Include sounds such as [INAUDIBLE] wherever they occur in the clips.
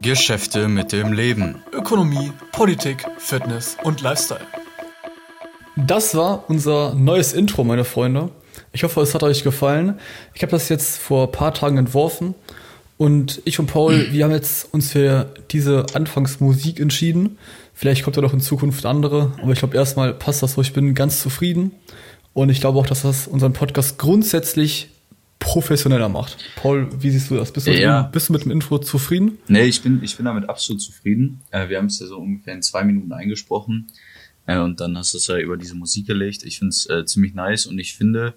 Geschäfte mit dem Leben. Ökonomie, Politik, Fitness und Lifestyle. Das war unser neues Intro, meine Freunde. Ich hoffe, es hat euch gefallen. Ich habe das jetzt vor ein paar Tagen entworfen und ich und Paul, [CLEARS THROAT] wir haben jetzt uns für diese Anfangsmusik entschieden. Vielleicht kommt da noch in Zukunft andere, aber ich glaube erstmal passt das so. Ich bin ganz zufrieden und ich glaube auch, dass das unseren Podcast grundsätzlich professioneller macht. Paul, wie siehst du das? Bist du, ja. mit, bist du mit dem Intro zufrieden? Nee, ich bin, ich bin damit absolut zufrieden. Äh, wir haben es ja so ungefähr in zwei Minuten eingesprochen. Äh, und dann hast du es ja über diese Musik gelegt. Ich finde es äh, ziemlich nice und ich finde,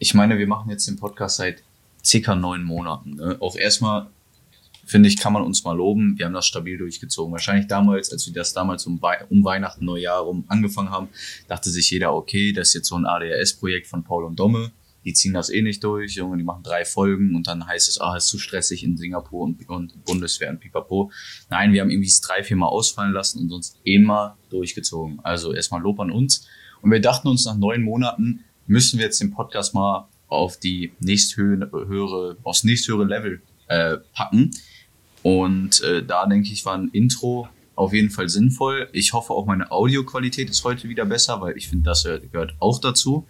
ich meine, wir machen jetzt den Podcast seit circa neun Monaten. Ne? Auch erstmal, finde ich, kann man uns mal loben. Wir haben das stabil durchgezogen. Wahrscheinlich damals, als wir das damals um, um Weihnachten, Neujahr rum angefangen haben, dachte sich jeder, okay, das ist jetzt so ein ADHS-Projekt von Paul und Domme die ziehen das eh nicht durch, Junge, die machen drei Folgen und dann heißt es, ah, ist zu stressig in Singapur und, und Bundeswehr und pipapo. Nein, wir haben irgendwie es drei, vier Mal ausfallen lassen und sonst immer durchgezogen. Also erstmal Lob an uns. Und wir dachten uns, nach neun Monaten müssen wir jetzt den Podcast mal auf die nächsthöhere, aufs nächsthöhere Level äh, packen. Und äh, da denke ich, war ein Intro auf jeden Fall sinnvoll. Ich hoffe auch meine Audioqualität ist heute wieder besser, weil ich finde, das gehört auch dazu.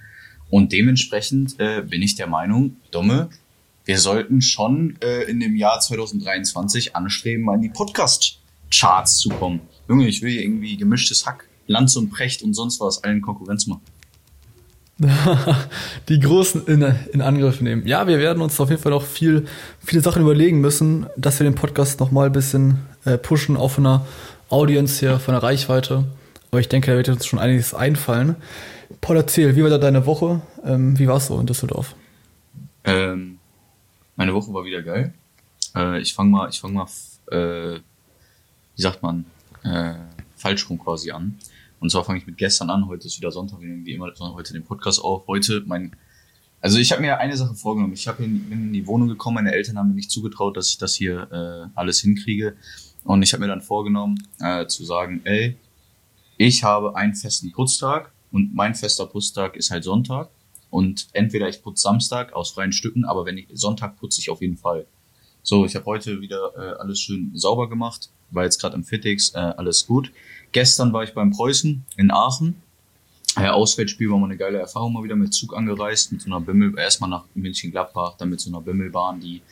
Und dementsprechend äh, bin ich der Meinung, Dumme, wir sollten schon äh, in dem Jahr 2023 anstreben, mal in die Podcast-Charts zu kommen. Junge, ich will hier irgendwie gemischtes Hack, Lanz und Precht und sonst was allen Konkurrenz machen. [LAUGHS] die Großen in, in Angriff nehmen. Ja, wir werden uns auf jeden Fall noch viel, viele Sachen überlegen müssen, dass wir den Podcast noch mal ein bisschen äh, pushen, auch von der Audience her, von der Reichweite. Aber ich denke, da wird uns schon einiges einfallen. Paul, erzähl, wie war da deine Woche? Ähm, wie war es so in Düsseldorf? Ähm, meine Woche war wieder geil. Äh, ich fange mal, ich fange mal, äh, wie sagt man, äh, falsch rum quasi an. Und zwar fange ich mit gestern an. Heute ist wieder Sonntag, wir nehmen wie immer heute den Podcast auf. Heute mein, also ich habe mir eine Sache vorgenommen. Ich bin in die Wohnung gekommen. Meine Eltern haben mir nicht zugetraut, dass ich das hier äh, alles hinkriege. Und ich habe mir dann vorgenommen, äh, zu sagen, ey, ich habe einen festen Putztag und mein fester Putztag ist halt Sonntag. Und entweder ich putze Samstag aus freien Stücken, aber wenn ich Sonntag putze ich auf jeden Fall. So, ich habe heute wieder äh, alles schön sauber gemacht. War jetzt gerade im Fitix, äh, alles gut. Gestern war ich beim Preußen in Aachen. Äh, Auswärtsspiel war mal eine geile Erfahrung, mal wieder mit Zug angereist, mit so einer Bimmel, erstmal nach München-Gladbach, dann mit so einer Bimmelbahn, die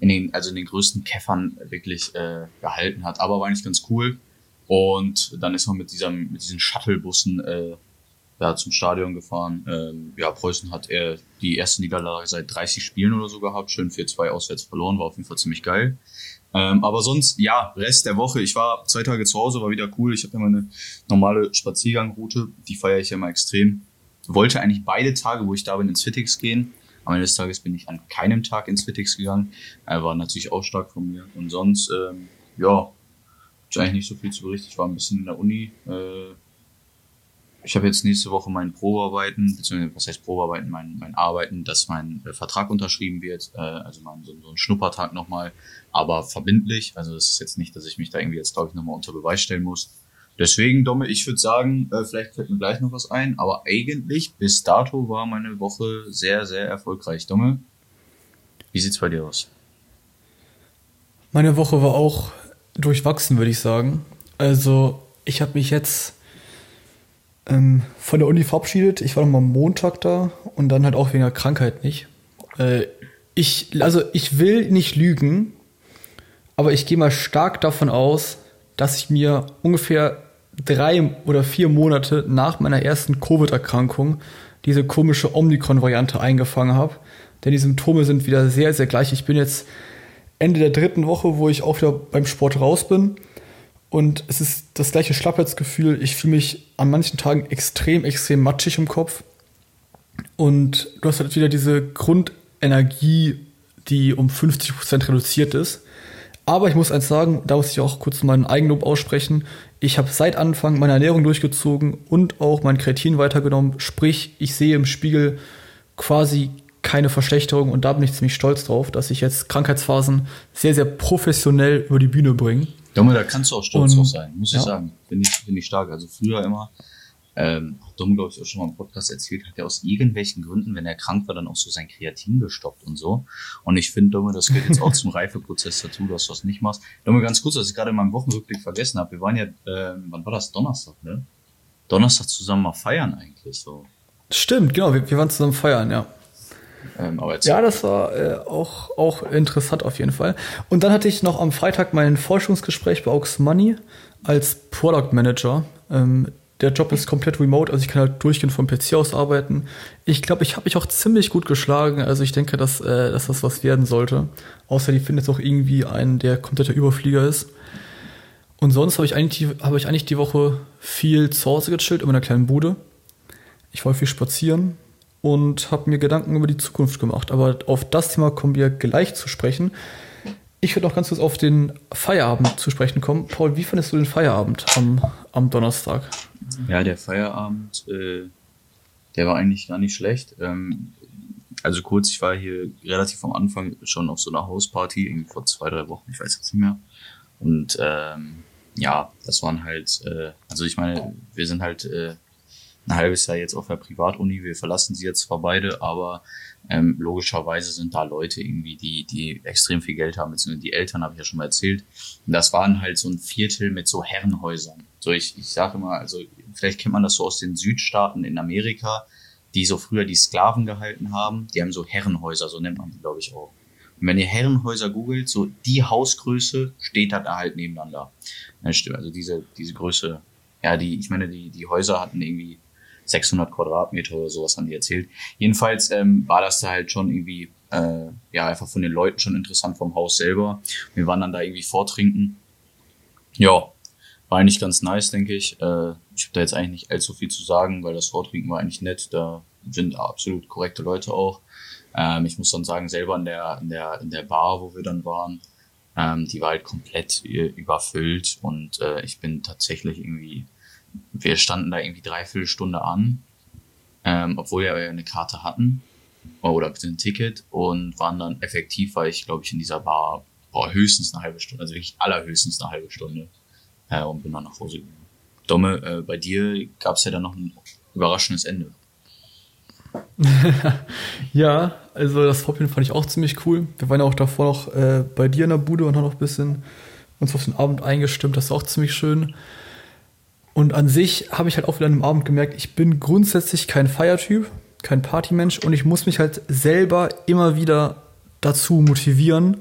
in den, also in den größten Käffern wirklich äh, gehalten hat. Aber war eigentlich ganz cool. Und dann ist man mit, dieser, mit diesen Shuttlebussen äh, ja, zum Stadion gefahren. Ähm, ja, Preußen hat er die erste Niederlage seit 30 Spielen oder so gehabt. Schön 4-2 auswärts verloren, war auf jeden Fall ziemlich geil. Ähm, aber sonst, ja, Rest der Woche. Ich war zwei Tage zu Hause, war wieder cool. Ich habe ja meine normale Spaziergangroute, die feiere ich ja immer extrem. Wollte eigentlich beide Tage, wo ich da bin, ins Fitix gehen. Am Ende des Tages bin ich an keinem Tag ins Fitix gegangen. Er war natürlich auch stark von mir. Und sonst, ähm, ja, eigentlich nicht so viel zu berichten. Ich war ein bisschen in der Uni, äh, ich habe jetzt nächste Woche mein Probearbeiten, beziehungsweise was heißt Probearbeiten, mein, mein Arbeiten, dass mein äh, Vertrag unterschrieben wird, äh, also mein, so, so ein Schnuppertag nochmal, aber verbindlich. Also das ist jetzt nicht, dass ich mich da irgendwie jetzt, glaube ich, nochmal unter Beweis stellen muss. Deswegen, Domme, ich würde sagen, äh, vielleicht fällt mir gleich noch was ein, aber eigentlich bis dato war meine Woche sehr, sehr erfolgreich. Domme, wie sieht's bei dir aus? Meine Woche war auch durchwachsen, würde ich sagen. Also ich habe mich jetzt ähm, von der Uni verabschiedet. Ich war noch mal am Montag da und dann halt auch wegen der Krankheit nicht. Äh, ich, also ich will nicht lügen, aber ich gehe mal stark davon aus, dass ich mir ungefähr drei oder vier Monate nach meiner ersten Covid-Erkrankung diese komische Omikron-Variante eingefangen habe. Denn die Symptome sind wieder sehr, sehr gleich. Ich bin jetzt Ende der dritten Woche, wo ich auch wieder beim Sport raus bin. Und es ist das gleiche Schlappheitsgefühl. Ich fühle mich an manchen Tagen extrem, extrem matschig im Kopf. Und du hast halt wieder diese Grundenergie, die um 50% reduziert ist. Aber ich muss eins sagen, da muss ich auch kurz meinen Eigenlob aussprechen. Ich habe seit Anfang meine Ernährung durchgezogen und auch mein Kreatin weitergenommen. Sprich, ich sehe im Spiegel quasi keine Verschlechterung und da bin ich ziemlich stolz drauf, dass ich jetzt Krankheitsphasen sehr, sehr professionell über die Bühne bringe. Junge, da kannst du auch stolz drauf sein, muss ja. ich sagen. Finde ich, find ich stark. Also früher immer, ähm, Dumm, glaube ich, auch schon mal im Podcast erzählt, hat er aus irgendwelchen Gründen, wenn er krank war, dann auch so sein Kreatin gestoppt und so. Und ich finde, Dumme, das gehört jetzt auch zum [LAUGHS] Reifeprozess dazu, dass du das nicht machst. Dumme, ganz kurz, was ich gerade in meinem Wochenrückblick vergessen habe. Wir waren ja, äh, wann war das? Donnerstag, ne? Donnerstag zusammen mal feiern eigentlich so. Stimmt, genau, wir, wir waren zusammen feiern, ja. Ähm, aber Ja, das war äh, auch, auch interessant auf jeden Fall. Und dann hatte ich noch am Freitag mein Forschungsgespräch bei Aux Money als Product Manager. Ähm, der Job ist komplett remote, also ich kann halt durchgehend vom PC aus arbeiten. Ich glaube, ich habe mich auch ziemlich gut geschlagen. Also ich denke, dass, äh, dass das was werden sollte. Außer die finden jetzt auch irgendwie einen, der kompletter Überflieger ist. Und sonst habe ich, eigentlich die- habe ich eigentlich die Woche viel zu Hause gechillt in meiner kleinen Bude. Ich war viel spazieren und habe mir Gedanken über die Zukunft gemacht. Aber auf das Thema kommen wir gleich zu sprechen. Ich würde noch ganz kurz auf den Feierabend zu sprechen kommen. Paul, wie fandest du den Feierabend am, am Donnerstag? Ja, der Feierabend, äh, der war eigentlich gar nicht schlecht. Ähm, also kurz, ich war hier relativ am Anfang schon auf so einer Hausparty, irgendwie vor zwei, drei Wochen, ich weiß jetzt nicht mehr. Und ähm, ja, das waren halt, äh, also ich meine, wir sind halt äh, ein halbes Jahr jetzt auf der Privatuni, wir verlassen sie jetzt zwar beide, aber ähm, logischerweise sind da Leute irgendwie, die, die extrem viel Geld haben, beziehungsweise die Eltern, habe ich ja schon mal erzählt. Und das waren halt so ein Viertel mit so Herrenhäusern. So, ich, ich sage immer, also vielleicht kennt man das so aus den Südstaaten in Amerika, die so früher die Sklaven gehalten haben. Die haben so Herrenhäuser, so nennt man die, glaube ich, auch. Und wenn ihr Herrenhäuser googelt, so die Hausgröße steht da halt nebeneinander. Also diese, diese Größe, ja, die, ich meine, die, die Häuser hatten irgendwie 600 Quadratmeter oder sowas haben die erzählt. Jedenfalls ähm, war das da halt schon irgendwie, äh, ja, einfach von den Leuten schon interessant vom Haus selber. Wir waren dann da irgendwie vortrinken. Ja, war eigentlich ganz nice, denke ich. Äh, ich habe da jetzt eigentlich nicht allzu viel zu sagen, weil das Vortrinken war eigentlich nett. Da sind absolut korrekte Leute auch. Ähm, ich muss dann sagen, selber in der, in der, in der Bar, wo wir dann waren, ähm, die war halt komplett äh, überfüllt und äh, ich bin tatsächlich irgendwie, wir standen da irgendwie dreiviertel Stunde an, ähm, obwohl wir eine Karte hatten oder ein Ticket und waren dann effektiv, war ich glaube ich in dieser Bar boah, höchstens eine halbe Stunde, also wirklich allerhöchstens eine halbe Stunde äh, und bin dann nach Hause gegangen. Domme, äh, bei dir gab es ja dann noch ein überraschendes Ende. [LAUGHS] Ja, also das Vorbild fand ich auch ziemlich cool. Wir waren ja auch davor noch äh, bei dir in der Bude und haben noch ein bisschen uns auf den Abend eingestimmt. Das ist auch ziemlich schön. Und an sich habe ich halt auch wieder an dem Abend gemerkt, ich bin grundsätzlich kein Feiertyp, kein Partymensch und ich muss mich halt selber immer wieder dazu motivieren,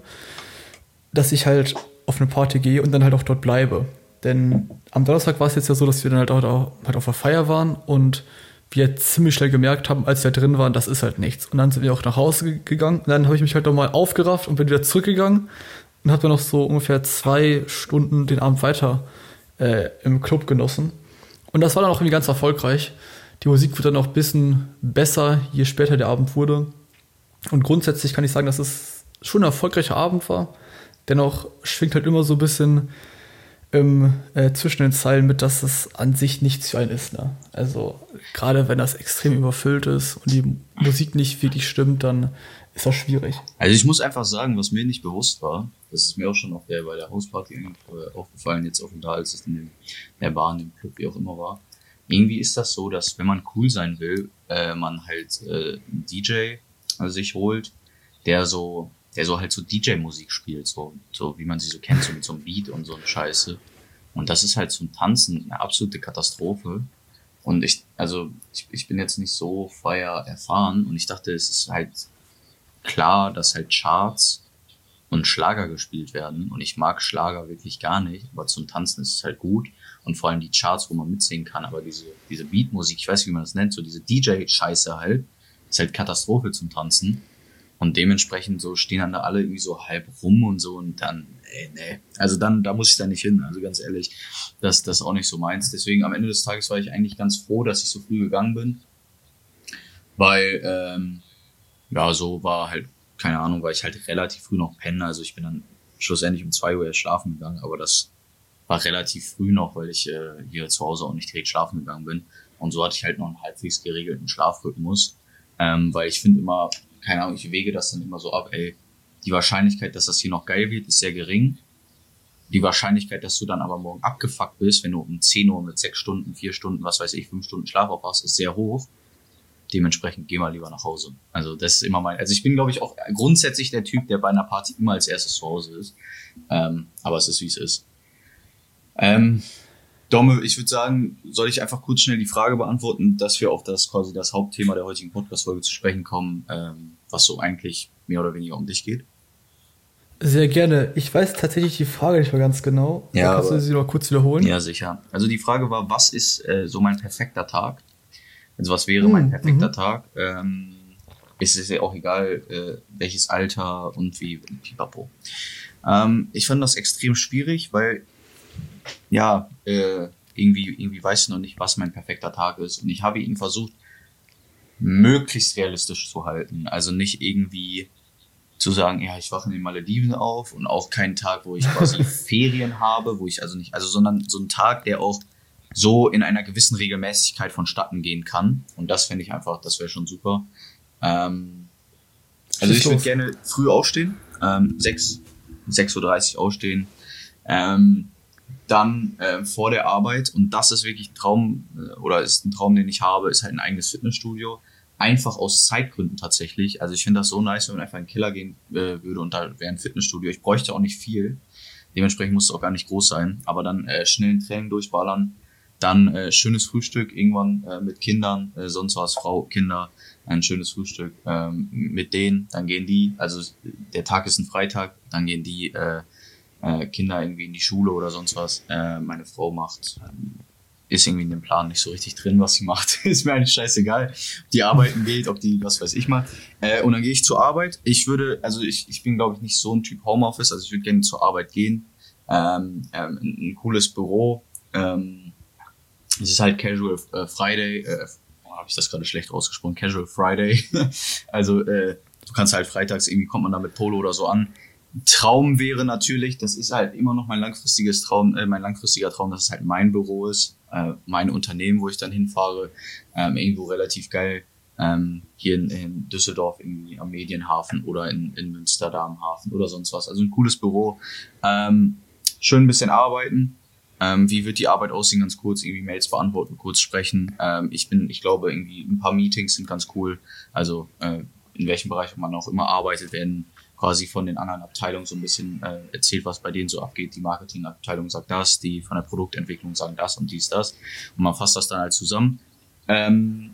dass ich halt auf eine Party gehe und dann halt auch dort bleibe. Denn am Donnerstag war es jetzt ja so, dass wir dann halt auch halt auf der Feier waren und wir ziemlich schnell gemerkt haben, als wir drin waren, das ist halt nichts. Und dann sind wir auch nach Hause ge- gegangen. Und dann habe ich mich halt nochmal aufgerafft und bin wieder zurückgegangen und habe dann noch so ungefähr zwei Stunden den Abend weiter äh, im Club genossen. Und das war dann auch irgendwie ganz erfolgreich. Die Musik wird dann auch ein bisschen besser, je später der Abend wurde. Und grundsätzlich kann ich sagen, dass es schon ein erfolgreicher Abend war. Dennoch schwingt halt immer so ein bisschen ähm, äh, zwischen den Zeilen mit, dass es an sich nichts für einen ist. Ne? Also gerade wenn das extrem überfüllt ist und die Musik nicht wirklich stimmt, dann ist das schwierig. Also ich muss einfach sagen, was mir nicht bewusst war, das ist mir auch schon auf der, bei der Hausparty äh, aufgefallen, jetzt auch da, als es in, der Bar, in dem Club, wie auch immer war. Irgendwie ist das so, dass wenn man cool sein will, äh, man halt äh, einen DJ also sich holt, der so, der so halt so DJ-Musik spielt, so, so wie man sie so kennt, so mit so einem Beat und so eine Scheiße. Und das ist halt zum Tanzen eine absolute Katastrophe. Und ich, also ich, ich bin jetzt nicht so feier erfahren und ich dachte, es ist halt klar, dass halt Charts und Schlager gespielt werden. Und ich mag Schlager wirklich gar nicht, aber zum Tanzen ist es halt gut. Und vor allem die Charts, wo man mitsingen kann. Aber diese, diese Beatmusik, ich weiß nicht, wie man das nennt, so diese DJ-Scheiße halt, ist halt Katastrophe zum Tanzen. Und dementsprechend so stehen dann da alle irgendwie so halb rum und so und dann, ey, nee. Also dann, da muss ich da nicht hin. Also ganz ehrlich, das, das ist auch nicht so meins. Deswegen am Ende des Tages war ich eigentlich ganz froh, dass ich so früh gegangen bin. Weil, ähm, ja, so war halt, keine Ahnung, war ich halt relativ früh noch pennen. Also ich bin dann schlussendlich um zwei Uhr erst schlafen gegangen, aber das war relativ früh noch, weil ich äh, hier zu Hause auch nicht direkt schlafen gegangen bin. Und so hatte ich halt noch einen halbwegs geregelten Schlafrhythmus. Ähm, weil ich finde immer, keine Ahnung, ich wege das dann immer so ab, ey, die Wahrscheinlichkeit, dass das hier noch geil wird, ist sehr gering. die Wahrscheinlichkeit, dass du dann aber morgen abgefuckt bist, wenn du um 10 Uhr mit 6 Stunden, 4 Stunden, was weiß ich, 5 Stunden Schlaf aufwachst, ist sehr hoch. Dementsprechend geh mal lieber nach Hause. Also das ist immer mein, also ich bin glaube ich auch grundsätzlich der Typ, der bei einer Party immer als erstes zu Hause ist. Ähm, aber es ist wie es ist. Ähm, Domme, ich würde sagen, soll ich einfach kurz schnell die Frage beantworten, dass wir auf das quasi das Hauptthema der heutigen Podcast-Folge zu sprechen kommen, ähm, was so eigentlich mehr oder weniger um dich geht. Sehr gerne. Ich weiß tatsächlich die Frage nicht mehr ganz genau. Ja, Kannst du sie noch kurz wiederholen? Ja, sicher. Also die Frage war, was ist äh, so mein perfekter Tag? Also was wäre mein Hm, perfekter mhm. Tag? Ähm, es ist ja auch egal, äh, welches Alter und wie, pipapo. Ähm, ich fand das extrem schwierig, weil, ja, äh, irgendwie, irgendwie weiß ich noch nicht, was mein perfekter Tag ist. Und ich habe ihn versucht, möglichst realistisch zu halten. Also nicht irgendwie zu sagen, ja, ich wache in den Malediven auf und auch keinen Tag, wo ich quasi [LAUGHS] Ferien habe, wo ich also nicht, also sondern so ein Tag, der auch so in einer gewissen Regelmäßigkeit vonstatten gehen kann. Und das fände ich einfach, das wäre schon super. Ähm, also ich würde gerne früh aufstehen, ähm, 6, 6.30 Uhr aufstehen, ähm, dann äh, vor der Arbeit, und das ist wirklich ein Traum, äh, oder ist ein Traum, den ich habe, ist halt ein eigenes Fitnessstudio. Einfach aus Zeitgründen tatsächlich. Also ich finde das so nice, wenn man einfach in den Keller gehen äh, würde und da wäre ein Fitnessstudio. Ich bräuchte auch nicht viel. Dementsprechend muss es auch gar nicht groß sein. Aber dann äh, schnell ein Training durchballern. Dann äh, schönes Frühstück irgendwann äh, mit Kindern, äh, sonst was, Frau, Kinder, ein schönes Frühstück ähm, mit denen. Dann gehen die, also der Tag ist ein Freitag, dann gehen die äh, äh, Kinder irgendwie in die Schule oder sonst was. Äh, meine Frau macht, ähm, ist irgendwie in dem Plan nicht so richtig drin, was sie macht. [LAUGHS] ist mir eigentlich scheißegal. Ob die arbeiten geht, ob die, was weiß ich mal. Äh, und dann gehe ich zur Arbeit. Ich würde, also ich, ich bin, glaube ich, nicht so ein Typ Homeoffice, also ich würde gerne zur Arbeit gehen. Ähm, ähm, ein, ein cooles Büro. Ähm, es ist halt Casual äh, Friday. Äh, oh, habe ich das gerade schlecht ausgesprochen? Casual Friday. [LAUGHS] also äh, du kannst halt freitags irgendwie kommt man da mit Polo oder so an. Traum wäre natürlich, das ist halt immer noch mein langfristiges Traum, äh, mein langfristiger Traum, dass es halt mein Büro ist, äh, mein Unternehmen, wo ich dann hinfahre, ähm, irgendwo relativ geil. Ähm, hier in, in Düsseldorf irgendwie am Medienhafen oder in, in Münster da am Hafen oder sonst was. Also ein cooles Büro. Ähm, schön ein bisschen arbeiten. Ähm, wie wird die Arbeit aussehen? Ganz kurz, irgendwie Mails beantworten, kurz sprechen. Ähm, ich bin, ich glaube, irgendwie ein paar Meetings sind ganz cool. Also äh, in welchem Bereich man auch immer arbeitet, werden quasi von den anderen Abteilungen so ein bisschen äh, erzählt, was bei denen so abgeht. Die Marketingabteilung sagt das, die von der Produktentwicklung sagen das und dies, das. Und man fasst das dann halt zusammen. Ähm,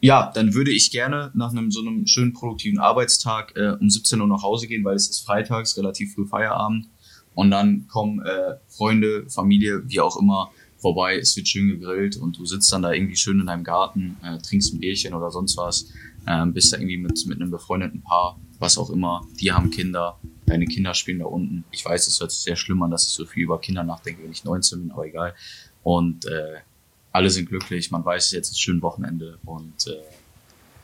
ja, dann würde ich gerne nach einem so einem schönen produktiven Arbeitstag äh, um 17 Uhr nach Hause gehen, weil es ist freitags, relativ früh Feierabend. Und dann kommen äh, Freunde, Familie, wie auch immer, vorbei. Es wird schön gegrillt und du sitzt dann da irgendwie schön in deinem Garten, äh, trinkst ein Bierchen oder sonst was, ähm, bist da irgendwie mit, mit einem befreundeten Paar, was auch immer. Die haben Kinder, deine Kinder spielen da unten. Ich weiß, es hört sich sehr schlimm an, dass ich so viel über Kinder nachdenke, wenn ich 19 bin, aber egal. Und äh, alle sind glücklich, man weiß, jetzt ist schön Wochenende und äh,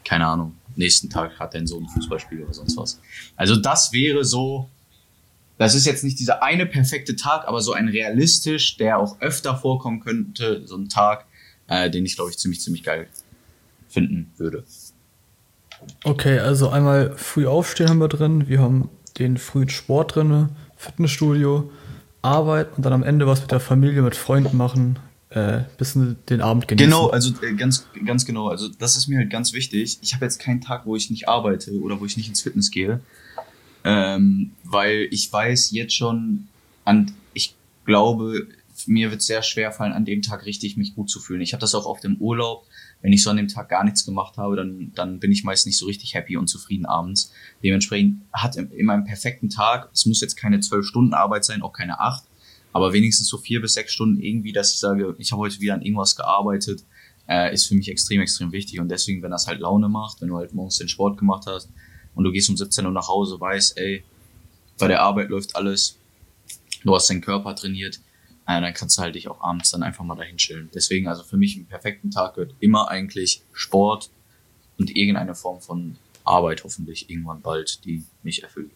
keine Ahnung, nächsten Tag hat dein Sohn ein Fußballspiel oder sonst was. Also das wäre so, das ist jetzt nicht dieser eine perfekte Tag, aber so ein realistisch, der auch öfter vorkommen könnte, so ein Tag, äh, den ich glaube ich ziemlich, ziemlich geil finden würde. Okay, also einmal früh aufstehen haben wir drin, wir haben den frühen Sport drin, Fitnessstudio, Arbeit und dann am Ende was mit der Familie, mit Freunden machen, äh, bisschen den Abend genießen. Genau, also äh, ganz, ganz genau. Also das ist mir halt ganz wichtig. Ich habe jetzt keinen Tag, wo ich nicht arbeite oder wo ich nicht ins Fitness gehe, ähm, weil ich weiß jetzt schon, an, ich glaube, mir wird sehr schwer fallen, an dem Tag richtig mich gut zu fühlen. Ich habe das auch oft im Urlaub. Wenn ich so an dem Tag gar nichts gemacht habe, dann, dann bin ich meist nicht so richtig happy und zufrieden abends. Dementsprechend hat in, in meinem perfekten Tag, es muss jetzt keine zwölf Stunden Arbeit sein, auch keine acht, aber wenigstens so vier bis sechs Stunden irgendwie, dass ich sage, ich habe heute wieder an irgendwas gearbeitet, äh, ist für mich extrem, extrem wichtig. Und deswegen, wenn das halt Laune macht, wenn du halt morgens den Sport gemacht hast und du gehst um 17 Uhr nach Hause, weißt, ey, bei der Arbeit läuft alles, du hast deinen Körper trainiert, äh, dann kannst du halt dich auch abends dann einfach mal dahin chillen. Deswegen, also für mich im perfekten Tag gehört immer eigentlich Sport und irgendeine Form von Arbeit hoffentlich irgendwann bald, die mich erfüllt.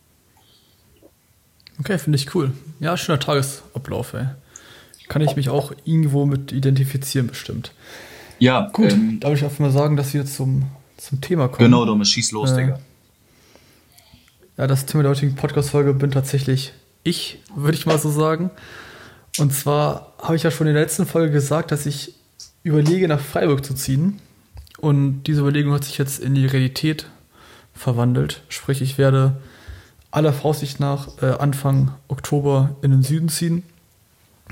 Okay, finde ich cool. Ja, schöner Tagesablauf, ey. Kann ich mich auch irgendwo mit identifizieren, bestimmt. Ja, Gut, Ähm, darf ich einfach mal sagen, dass wir zum, zum Thema kommen? genau, Thomas, schieß los, Äh, Digga. Ja, das Thema der heutigen Podcast-Folge bin tatsächlich ich, würde ich mal so sagen. Und zwar habe ich ja schon in der letzten Folge gesagt, dass ich überlege, nach Freiburg zu ziehen. Und diese Überlegung hat sich jetzt in die Realität verwandelt. Sprich, ich werde aller Voraussicht nach äh, Anfang Oktober in den Süden ziehen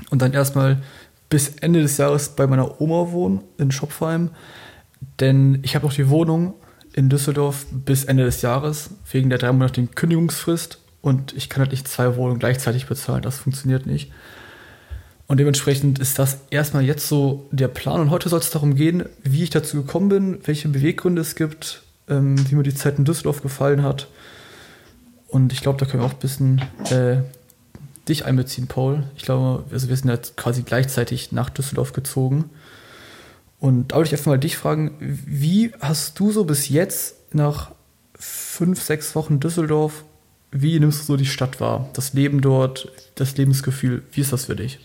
und dann erstmal bis Ende des Jahres bei meiner Oma wohnen in Schopfheim. Denn ich habe noch die Wohnung in Düsseldorf bis Ende des Jahres wegen der dreimonatigen Kündigungsfrist und ich kann halt nicht zwei Wohnungen gleichzeitig bezahlen. Das funktioniert nicht. Und dementsprechend ist das erstmal jetzt so der Plan. Und heute soll es darum gehen, wie ich dazu gekommen bin, welche Beweggründe es gibt, ähm, wie mir die Zeit in Düsseldorf gefallen hat. Und ich glaube, da können wir auch ein bisschen äh, dich einbeziehen, Paul. Ich glaube, also wir sind jetzt quasi gleichzeitig nach Düsseldorf gezogen. Und da würde ich einfach mal dich fragen, wie hast du so bis jetzt nach fünf, sechs Wochen Düsseldorf, wie nimmst du so die Stadt wahr? Das Leben dort, das Lebensgefühl, wie ist das für dich?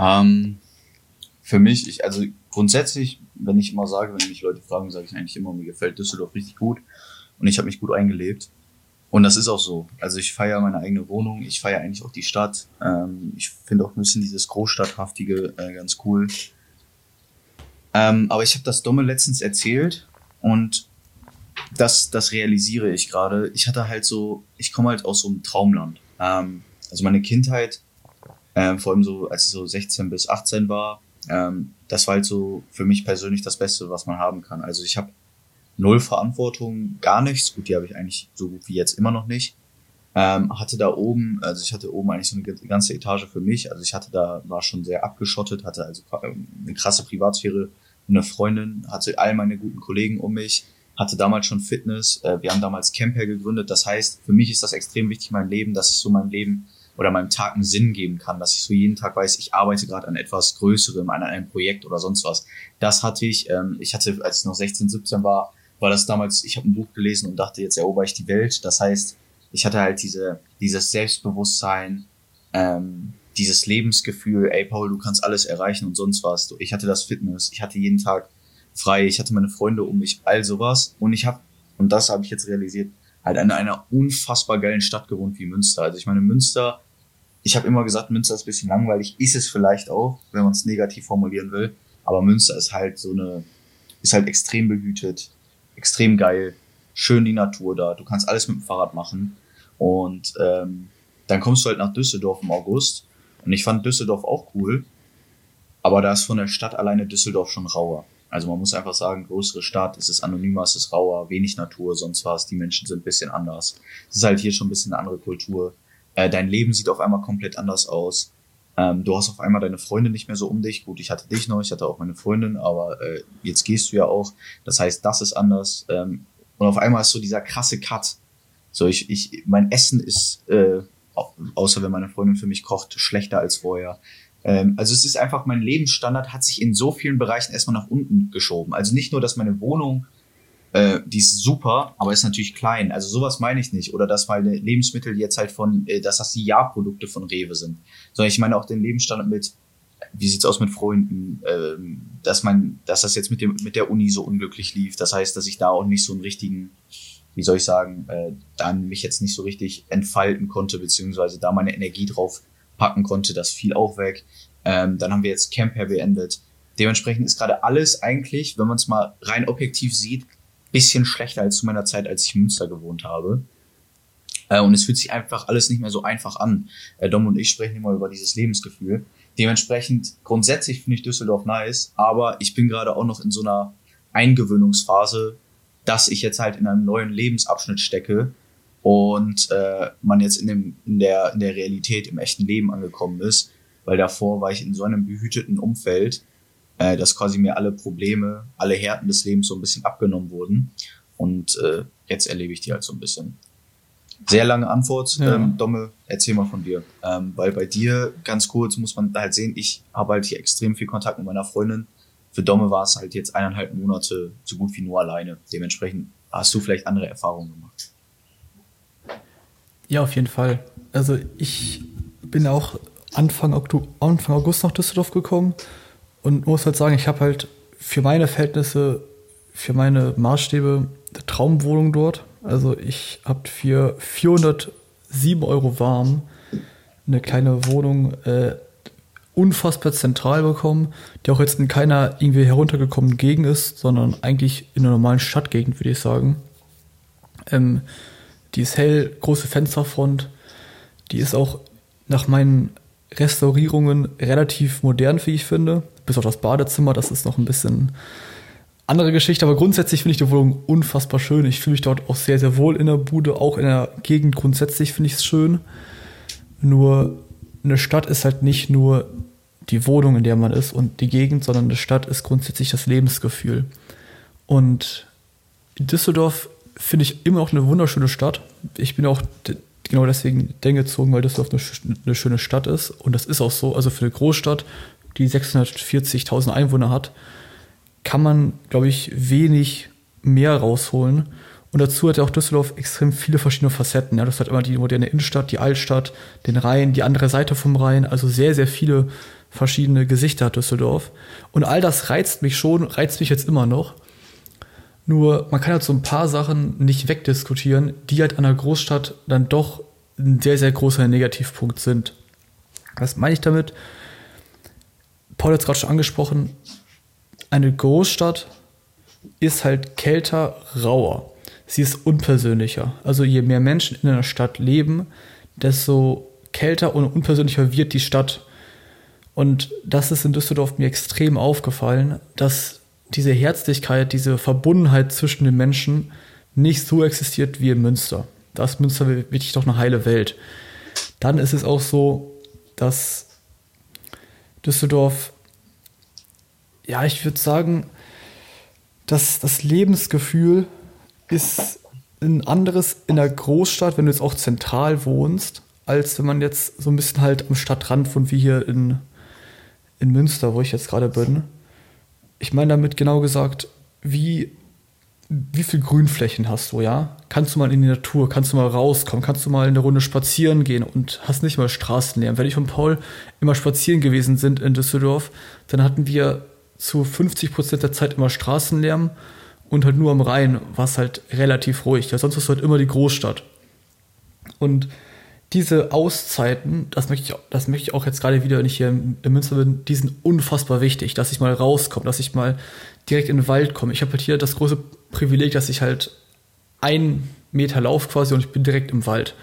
Ähm, für mich, ich, also grundsätzlich, wenn ich immer sage, wenn mich Leute fragen, sage ich eigentlich immer, mir gefällt Düsseldorf richtig gut und ich habe mich gut eingelebt. Und das ist auch so. Also ich feiere meine eigene Wohnung, ich feiere eigentlich auch die Stadt. Ähm, ich finde auch ein bisschen dieses Großstadthaftige äh, ganz cool. Ähm, aber ich habe das Dumme letztens erzählt und das, das realisiere ich gerade. Ich hatte halt so, ich komme halt aus so einem Traumland. Ähm, also meine Kindheit, ähm, vor allem so, als ich so 16 bis 18 war, ähm, das war halt so für mich persönlich das Beste, was man haben kann. Also ich habe null Verantwortung, gar nichts. Gut, die habe ich eigentlich so gut wie jetzt immer noch nicht. Ähm, hatte da oben, also ich hatte oben eigentlich so eine ganze Etage für mich. Also ich hatte da, war schon sehr abgeschottet, hatte also ähm, eine krasse Privatsphäre, eine Freundin, hatte all meine guten Kollegen um mich, hatte damals schon Fitness. Äh, wir haben damals Camper gegründet. Das heißt, für mich ist das extrem wichtig in meinem Leben, dass ich so meinem Leben oder meinem Tag einen Sinn geben kann, dass ich so jeden Tag weiß, ich arbeite gerade an etwas Größerem, an einem Projekt oder sonst was. Das hatte ich. Ähm, ich hatte, als ich noch 16, 17 war, war das damals, ich habe ein Buch gelesen und dachte, jetzt erober ich die Welt. Das heißt, ich hatte halt diese, dieses Selbstbewusstsein, ähm, dieses Lebensgefühl, ey Paul, du kannst alles erreichen und sonst was. Ich hatte das Fitness, ich hatte jeden Tag frei, ich hatte meine Freunde um mich, all sowas. Und ich habe, und das habe ich jetzt realisiert, halt in einer unfassbar geilen Stadt gewohnt wie Münster. Also ich meine, Münster, ich habe immer gesagt, Münster ist ein bisschen langweilig, ist es vielleicht auch, wenn man es negativ formulieren will. Aber Münster ist halt so eine, ist halt extrem behütet extrem geil, schön die Natur da, du kannst alles mit dem Fahrrad machen. Und ähm, dann kommst du halt nach Düsseldorf im August. Und ich fand Düsseldorf auch cool, aber da ist von der Stadt alleine Düsseldorf schon rauer. Also man muss einfach sagen, größere Stadt, es ist anonymer, es ist rauer, wenig Natur, sonst was. Die Menschen sind ein bisschen anders. Es ist halt hier schon ein bisschen eine andere Kultur. Äh, dein Leben sieht auf einmal komplett anders aus. Ähm, du hast auf einmal deine Freundin nicht mehr so um dich. Gut, ich hatte dich noch, ich hatte auch meine Freundin, aber äh, jetzt gehst du ja auch. Das heißt, das ist anders. Ähm, und auf einmal ist so dieser krasse Cut. So, ich, ich, mein Essen ist, äh, außer wenn meine Freundin für mich kocht, schlechter als vorher. Ähm, also es ist einfach, mein Lebensstandard hat sich in so vielen Bereichen erstmal nach unten geschoben. Also nicht nur, dass meine Wohnung äh, die ist super, aber ist natürlich klein. Also sowas meine ich nicht. Oder dass meine Lebensmittel jetzt halt von, äh, dass das die Jahrprodukte von Rewe sind. Sondern ich meine auch den Lebensstandard mit, wie sieht's aus mit Freunden, ähm, dass man, dass das jetzt mit dem, mit der Uni so unglücklich lief. Das heißt, dass ich da auch nicht so einen richtigen, wie soll ich sagen, äh, dann mich jetzt nicht so richtig entfalten konnte, beziehungsweise da meine Energie drauf packen konnte. Das fiel auch weg. Ähm, dann haben wir jetzt Camper beendet. Dementsprechend ist gerade alles eigentlich, wenn man es mal rein objektiv sieht, bisschen schlechter als zu meiner Zeit, als ich in Münster gewohnt habe. Äh, und es fühlt sich einfach alles nicht mehr so einfach an. Äh, Dom und ich sprechen immer über dieses Lebensgefühl. Dementsprechend grundsätzlich finde ich Düsseldorf nice, aber ich bin gerade auch noch in so einer Eingewöhnungsphase, dass ich jetzt halt in einem neuen Lebensabschnitt stecke und äh, man jetzt in, dem, in, der, in der Realität, im echten Leben angekommen ist, weil davor war ich in so einem behüteten Umfeld, äh, dass quasi mir alle Probleme, alle Härten des Lebens so ein bisschen abgenommen wurden. Und äh, jetzt erlebe ich die halt so ein bisschen. Sehr lange Antwort, ja. ähm, Domme, erzähl mal von dir. Ähm, weil bei dir, ganz kurz, muss man halt sehen, ich habe halt hier extrem viel Kontakt mit meiner Freundin. Für Domme war es halt jetzt eineinhalb Monate so gut wie nur alleine. Dementsprechend hast du vielleicht andere Erfahrungen gemacht. Ja, auf jeden Fall. Also ich bin auch Anfang, Anfang August nach Düsseldorf gekommen und muss halt sagen, ich habe halt für meine Verhältnisse, für meine Maßstäbe eine Traumwohnung dort. Also ich habe für 407 Euro warm eine kleine Wohnung äh, unfassbar zentral bekommen, die auch jetzt in keiner irgendwie heruntergekommenen Gegend ist, sondern eigentlich in einer normalen Stadtgegend, würde ich sagen. Ähm, die ist hell, große Fensterfront, die ist auch nach meinen Restaurierungen relativ modern, wie ich finde. Bis auf das Badezimmer, das ist noch ein bisschen andere Geschichte, aber grundsätzlich finde ich die Wohnung unfassbar schön. Ich fühle mich dort auch sehr, sehr wohl in der Bude, auch in der Gegend grundsätzlich finde ich es schön. Nur eine Stadt ist halt nicht nur die Wohnung, in der man ist und die Gegend, sondern eine Stadt ist grundsätzlich das Lebensgefühl. Und Düsseldorf finde ich immer noch eine wunderschöne Stadt. Ich bin auch genau deswegen denn gezogen, weil Düsseldorf eine, eine schöne Stadt ist. Und das ist auch so. Also für eine Großstadt, die 640.000 Einwohner hat, kann man, glaube ich, wenig mehr rausholen. Und dazu hat ja auch Düsseldorf extrem viele verschiedene Facetten. Ja, das hat immer die moderne Innenstadt, die Altstadt, den Rhein, die andere Seite vom Rhein. Also sehr, sehr viele verschiedene Gesichter hat Düsseldorf. Und all das reizt mich schon, reizt mich jetzt immer noch. Nur man kann halt so ein paar Sachen nicht wegdiskutieren, die halt an der Großstadt dann doch ein sehr, sehr großer Negativpunkt sind. Was meine ich damit? Paul hat es gerade schon angesprochen, eine Großstadt ist halt kälter, rauer. Sie ist unpersönlicher. Also je mehr Menschen in einer Stadt leben, desto kälter und unpersönlicher wird die Stadt. Und das ist in Düsseldorf mir extrem aufgefallen, dass diese Herzlichkeit, diese Verbundenheit zwischen den Menschen nicht so existiert wie in Münster. Da ist Münster wirklich doch eine heile Welt. Dann ist es auch so, dass Düsseldorf, ja, ich würde sagen, dass das Lebensgefühl ist ein anderes in der Großstadt, wenn du jetzt auch zentral wohnst, als wenn man jetzt so ein bisschen halt am Stadtrand wohnt, wie hier in, in Münster, wo ich jetzt gerade bin. Ich meine damit genau gesagt, wie, wie viel Grünflächen hast du, ja? Kannst du mal in die Natur, kannst du mal rauskommen, kannst du mal eine Runde spazieren gehen und hast nicht mal Straßenlärm. Wenn ich und Paul immer spazieren gewesen sind in Düsseldorf, dann hatten wir zu 50 Prozent der Zeit immer Straßenlärm und halt nur am Rhein war es halt relativ ruhig. Ja, sonst ist es halt immer die Großstadt. Und diese Auszeiten, das möchte ich, das möchte ich auch jetzt gerade wieder, wenn ich hier in, Münster bin, die sind unfassbar wichtig, dass ich mal rauskomme, dass ich mal direkt in den Wald komme. Ich habe halt hier das große Privileg, dass ich halt einen Meter laufe quasi und ich bin direkt im Wald.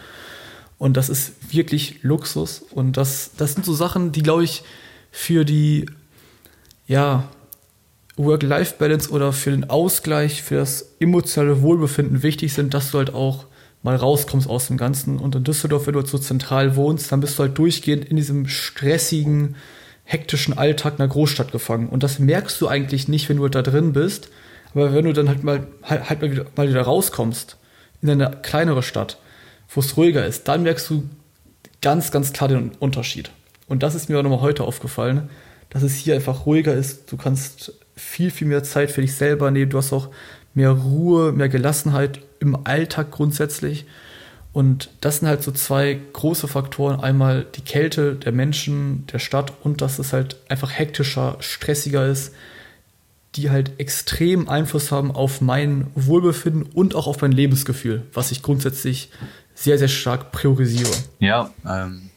Und das ist wirklich Luxus. Und das, das sind so Sachen, die, glaube ich, für die, ja, Work-Life-Balance oder für den Ausgleich, für das emotionale Wohlbefinden wichtig sind, dass du halt auch mal rauskommst aus dem Ganzen. Und in Düsseldorf, wenn du so zentral wohnst, dann bist du halt durchgehend in diesem stressigen, hektischen Alltag einer Großstadt gefangen. Und das merkst du eigentlich nicht, wenn du halt da drin bist. Aber wenn du dann halt mal, halt, halt mal, wieder, mal wieder rauskommst in eine kleinere Stadt, wo es ruhiger ist, dann merkst du ganz, ganz klar den Unterschied. Und das ist mir auch nochmal heute aufgefallen, dass es hier einfach ruhiger ist. Du kannst viel, viel mehr Zeit für dich selber nehmen. Du hast auch mehr Ruhe, mehr Gelassenheit im Alltag grundsätzlich. Und das sind halt so zwei große Faktoren. Einmal die Kälte der Menschen, der Stadt und dass es halt einfach hektischer, stressiger ist, die halt extrem Einfluss haben auf mein Wohlbefinden und auch auf mein Lebensgefühl, was ich grundsätzlich sehr, sehr stark priorisiere. Ja, ähm,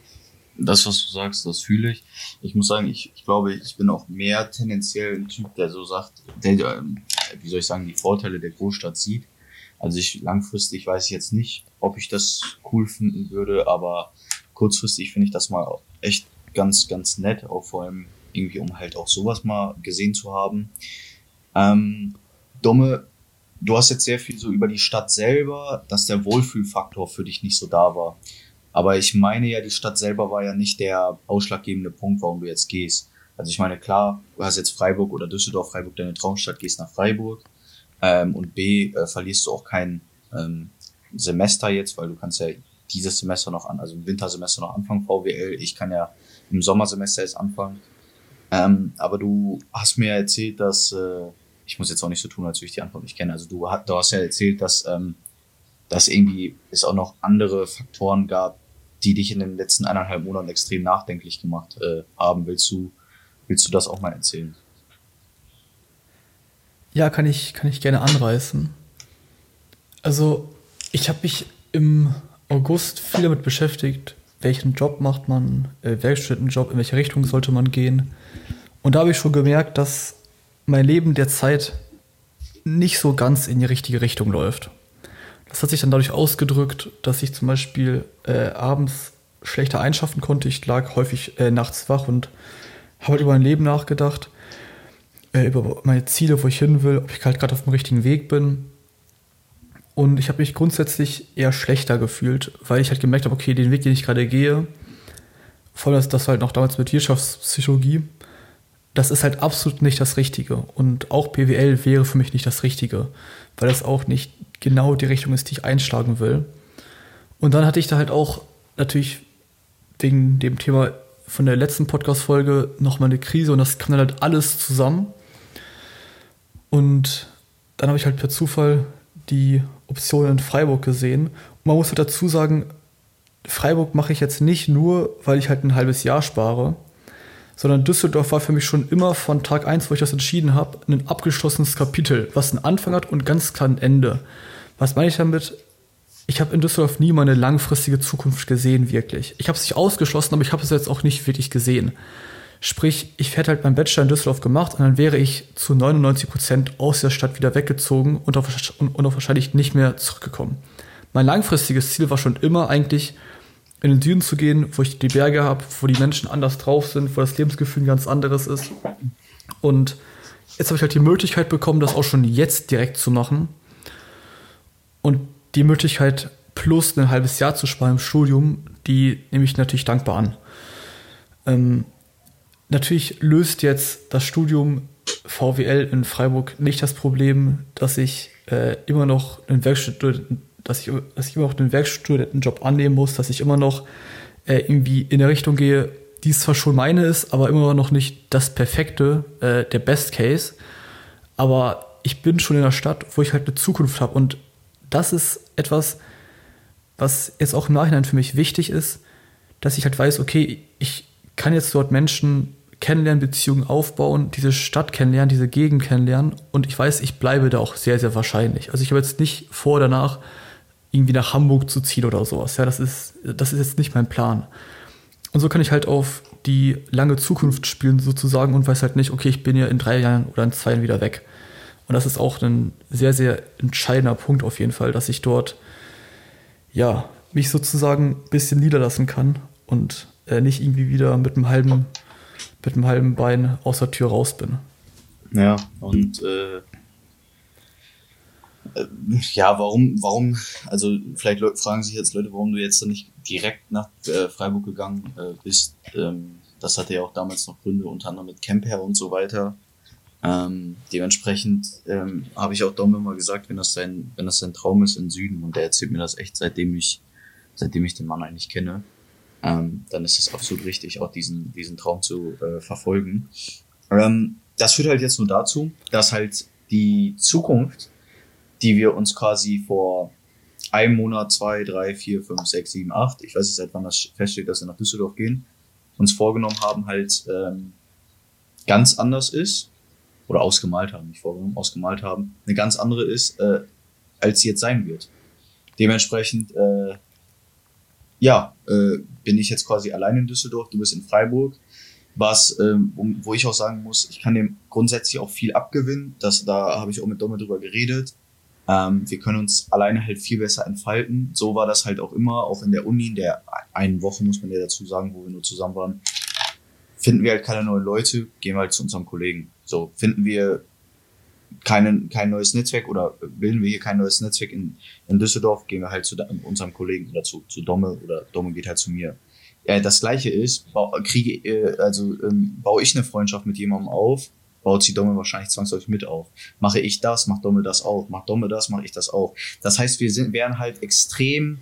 das, was du sagst, das fühle ich. Ich muss sagen, ich, ich glaube, ich bin auch mehr tendenziell ein Typ, der so sagt, der, ähm, wie soll ich sagen, die Vorteile der Großstadt sieht. Also ich langfristig weiß ich jetzt nicht, ob ich das cool finden würde, aber kurzfristig finde ich das mal echt ganz, ganz nett, auch vor allem irgendwie, um halt auch sowas mal gesehen zu haben. Ähm, Dumme, du hast jetzt sehr viel so über die Stadt selber, dass der Wohlfühlfaktor für dich nicht so da war. Aber ich meine ja, die Stadt selber war ja nicht der ausschlaggebende Punkt, warum du jetzt gehst. Also ich meine, klar, du hast jetzt Freiburg oder Düsseldorf, Freiburg deine Traumstadt, gehst nach Freiburg. Ähm, und B, äh, verlierst du auch kein ähm, Semester jetzt, weil du kannst ja dieses Semester noch an, also im Wintersemester noch anfangen, VWL. Ich kann ja im Sommersemester jetzt anfangen. Ähm, aber du hast mir erzählt, dass, äh, ich muss jetzt auch nicht so tun, als würde ich die Antwort nicht kenne. Also du, du hast ja erzählt, dass, ähm, dass irgendwie es auch noch andere Faktoren gab, die dich in den letzten eineinhalb Monaten extrem nachdenklich gemacht äh, haben. Willst du, willst du das auch mal erzählen? Ja, kann ich, kann ich gerne anreißen. Also, ich habe mich im August viel damit beschäftigt, welchen Job macht man, äh, Werkstudentenjob, in welche Richtung sollte man gehen. Und da habe ich schon gemerkt, dass mein Leben derzeit nicht so ganz in die richtige Richtung läuft. Das hat sich dann dadurch ausgedrückt, dass ich zum Beispiel äh, abends schlechter einschaffen konnte. Ich lag häufig äh, nachts wach und habe halt über mein Leben nachgedacht, äh, über meine Ziele, wo ich hin will, ob ich halt gerade auf dem richtigen Weg bin. Und ich habe mich grundsätzlich eher schlechter gefühlt, weil ich halt gemerkt habe, okay, den Weg, den ich gerade gehe, vor allem das, das halt noch damals mit Wirtschaftspsychologie, das ist halt absolut nicht das Richtige. Und auch BWL wäre für mich nicht das Richtige, weil das auch nicht genau die Richtung ist, die ich einschlagen will. Und dann hatte ich da halt auch natürlich wegen dem Thema von der letzten Podcast-Folge nochmal eine Krise und das kam dann halt alles zusammen. Und dann habe ich halt per Zufall die Option in Freiburg gesehen. Und man muss halt dazu sagen, Freiburg mache ich jetzt nicht nur, weil ich halt ein halbes Jahr spare, sondern Düsseldorf war für mich schon immer von Tag 1, wo ich das entschieden habe, ein abgeschlossenes Kapitel, was einen Anfang hat und ganz klar ein Ende. Was meine ich damit? Ich habe in Düsseldorf nie meine langfristige Zukunft gesehen, wirklich. Ich habe es nicht ausgeschlossen, aber ich habe es jetzt auch nicht wirklich gesehen. Sprich, ich hätte halt meinen Bachelor in Düsseldorf gemacht und dann wäre ich zu 99 Prozent aus der Stadt wieder weggezogen und auch, und auch wahrscheinlich nicht mehr zurückgekommen. Mein langfristiges Ziel war schon immer eigentlich, in den Süden zu gehen, wo ich die Berge habe, wo die Menschen anders drauf sind, wo das Lebensgefühl ein ganz anderes ist. Und jetzt habe ich halt die Möglichkeit bekommen, das auch schon jetzt direkt zu machen. Und die Möglichkeit, plus ein halbes Jahr zu sparen im Studium, die nehme ich natürlich dankbar an. Ähm, natürlich löst jetzt das Studium VWL in Freiburg nicht das Problem, dass ich äh, immer noch einen Werkstudenten, dass ich, dass ich immer noch einen Werkstudentenjob annehmen muss, dass ich immer noch äh, irgendwie in der Richtung gehe, die zwar schon meine ist, aber immer noch nicht das Perfekte, äh, der Best Case. Aber ich bin schon in der Stadt, wo ich halt eine Zukunft habe und das ist etwas, was jetzt auch im Nachhinein für mich wichtig ist, dass ich halt weiß, okay, ich kann jetzt dort Menschen kennenlernen, Beziehungen aufbauen, diese Stadt kennenlernen, diese Gegend kennenlernen und ich weiß, ich bleibe da auch sehr, sehr wahrscheinlich. Also ich habe jetzt nicht vor, danach irgendwie nach Hamburg zu ziehen oder sowas. Ja, das ist, das ist jetzt nicht mein Plan. Und so kann ich halt auf die lange Zukunft spielen sozusagen und weiß halt nicht, okay, ich bin ja in drei Jahren oder in zwei Jahren wieder weg. Und das ist auch ein sehr, sehr entscheidender Punkt auf jeden Fall, dass ich dort, ja, mich sozusagen ein bisschen niederlassen kann und äh, nicht irgendwie wieder mit einem halben, mit einem halben Bein aus der Tür raus bin. Ja, und äh, äh, ja, warum, warum, also vielleicht fragen sich jetzt Leute, warum du jetzt nicht direkt nach äh, Freiburg gegangen äh, bist. Ähm, das hatte ja auch damals noch Gründe, unter anderem mit Camper und so weiter. Ähm, dementsprechend ähm, habe ich auch Dom immer gesagt, wenn das sein, wenn das sein Traum ist im Süden und der erzählt mir das echt, seitdem ich, seitdem ich den Mann eigentlich kenne, ähm, dann ist es absolut richtig, auch diesen, diesen Traum zu äh, verfolgen. Ähm, das führt halt jetzt nur dazu, dass halt die Zukunft, die wir uns quasi vor einem Monat, zwei, drei, vier, fünf, sechs, sieben, acht, ich weiß nicht, seit wann das feststeht, dass wir nach Düsseldorf gehen, uns vorgenommen haben, halt ähm, ganz anders ist oder ausgemalt haben, nicht vorgenommen, ausgemalt haben, eine ganz andere ist, äh, als sie jetzt sein wird. Dementsprechend, äh, ja, äh, bin ich jetzt quasi allein in Düsseldorf, du bist in Freiburg, was, ähm, wo ich auch sagen muss, ich kann dem grundsätzlich auch viel abgewinnen, das, da habe ich auch mit Domme drüber geredet. Ähm, wir können uns alleine halt viel besser entfalten. So war das halt auch immer, auch in der Uni, in der einen Woche muss man ja dazu sagen, wo wir nur zusammen waren, finden wir halt keine neuen Leute, gehen wir halt zu unserem Kollegen. So, finden wir keinen, kein neues Netzwerk oder bilden wir hier kein neues Netzwerk in, in Düsseldorf, gehen wir halt zu unserem Kollegen oder zu, zu Domme oder Domme geht halt zu mir. Ja, das gleiche ist, kriege, äh, also ähm, baue ich eine Freundschaft mit jemandem auf, baut sie Domme wahrscheinlich zwangsläufig mit auf. Mache ich das, macht Domme das auch. Macht Domme das, mache ich das auch. Das heißt, wir sind, wären halt extrem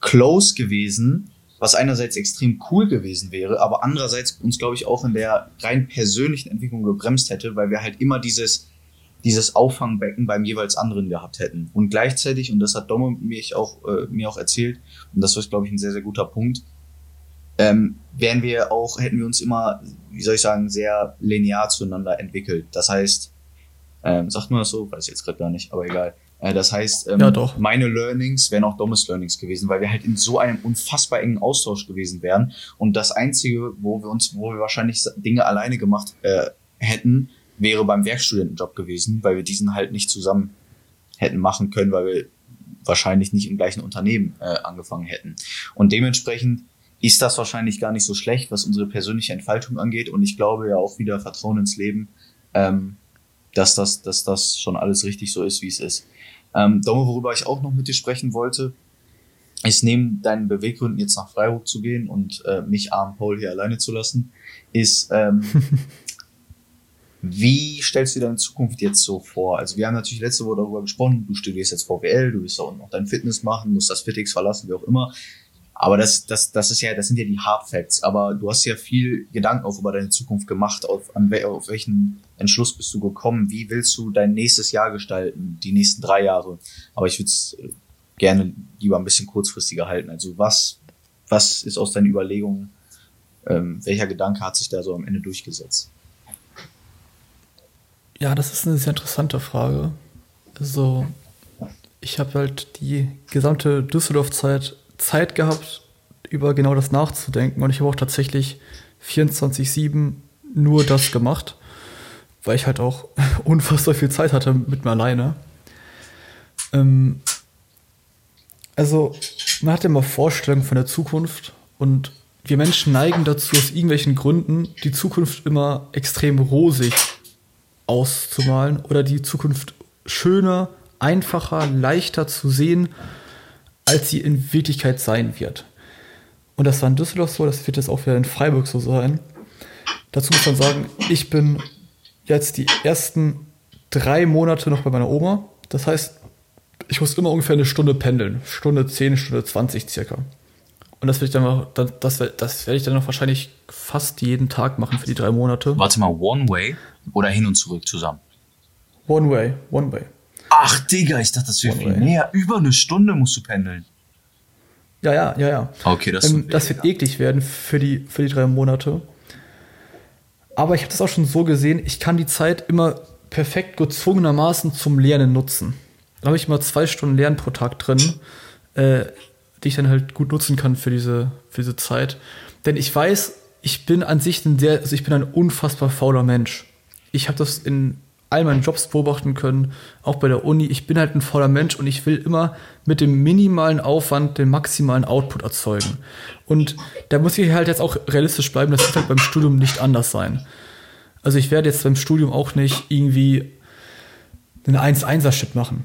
close gewesen, was einerseits extrem cool gewesen wäre, aber andererseits uns, glaube ich, auch in der rein persönlichen Entwicklung gebremst hätte, weil wir halt immer dieses, dieses Auffangbecken beim jeweils anderen gehabt hätten. Und gleichzeitig, und das hat Domme mir auch, äh, mir auch erzählt, und das ist, glaube ich, ein sehr, sehr guter Punkt, ähm, wären wir auch, hätten wir uns immer, wie soll ich sagen, sehr linear zueinander entwickelt. Das heißt, ähm, sagt man das so? Weiß ich jetzt gerade gar nicht, aber egal. Äh, das heißt, ähm, Ja, meine Learnings wären auch Dommes Learnings gewesen, weil wir halt in so einem unfassbar engen Austausch gewesen wären. Und das Einzige, wo wir uns, wo wir wahrscheinlich Dinge alleine gemacht äh, hätten, wäre beim Werkstudentenjob gewesen, weil wir diesen halt nicht zusammen hätten machen können, weil wir wahrscheinlich nicht im gleichen Unternehmen äh, angefangen hätten. Und dementsprechend ist das wahrscheinlich gar nicht so schlecht, was unsere persönliche Entfaltung angeht. Und ich glaube ja auch wieder Vertrauen ins Leben, ähm, dass, das, dass das schon alles richtig so ist, wie es ist. Ähm, Domo, worüber ich auch noch mit dir sprechen wollte, ist neben deinen Beweggründen jetzt nach Freiburg zu gehen und äh, mich arm Paul hier alleine zu lassen, ist ähm, [LAUGHS] wie stellst du dir deine Zukunft jetzt so vor? Also wir haben natürlich letzte Woche darüber gesprochen, du studierst jetzt VWL, du willst auch noch dein Fitness machen, musst das Fitix verlassen, wie auch immer. Aber das, das, das ist ja, das sind ja die Hard Facts. Aber du hast ja viel Gedanken auch über deine Zukunft gemacht. Auf, an auf welchen Entschluss bist du gekommen? Wie willst du dein nächstes Jahr gestalten? Die nächsten drei Jahre? Aber ich würde es gerne lieber ein bisschen kurzfristiger halten. Also was, was ist aus deinen Überlegungen? Ähm, welcher Gedanke hat sich da so am Ende durchgesetzt? Ja, das ist eine sehr interessante Frage. Also, ich habe halt die gesamte Düsseldorf-Zeit Zeit gehabt, über genau das nachzudenken. Und ich habe auch tatsächlich 24-7 nur das gemacht, weil ich halt auch [LAUGHS] unfassbar viel Zeit hatte mit mir alleine. Ähm, also, man hat immer Vorstellungen von der Zukunft und wir Menschen neigen dazu, aus irgendwelchen Gründen die Zukunft immer extrem rosig auszumalen oder die Zukunft schöner, einfacher, leichter zu sehen, als sie in Wirklichkeit sein wird. Und das war in Düsseldorf so, das wird jetzt auch wieder in Freiburg so sein. Dazu muss man sagen, ich bin jetzt die ersten drei Monate noch bei meiner Oma. Das heißt, ich muss immer ungefähr eine Stunde pendeln. Stunde 10, Stunde 20 circa. Und das werde ich dann noch, das, das, das werde ich dann noch wahrscheinlich fast jeden Tag machen für die drei Monate. Warte mal, One Way oder hin und zurück zusammen? One way, one way. Ach, Digga, ich dachte, das wäre viel mehr. Über eine Stunde musst du pendeln. Ja, ja, ja, ja. Okay, das, Ähm, das wird eklig werden für die, für die drei Monate. Aber ich habe das auch schon so gesehen, ich kann die Zeit immer perfekt gezwungenermaßen zum Lernen nutzen. Da habe ich immer zwei Stunden Lernen pro Tag drin, äh, die ich dann halt gut nutzen kann für diese, für diese Zeit. Denn ich weiß, ich bin an sich ein sehr, also ich bin ein unfassbar fauler Mensch. Ich habe das in all meinen Jobs beobachten können, auch bei der Uni. Ich bin halt ein fauler Mensch und ich will immer mit dem minimalen Aufwand den maximalen Output erzeugen. Und da muss ich halt jetzt auch realistisch bleiben, das wird halt beim Studium nicht anders sein. Also ich werde jetzt beim Studium auch nicht irgendwie einen 1-1er-Shit machen.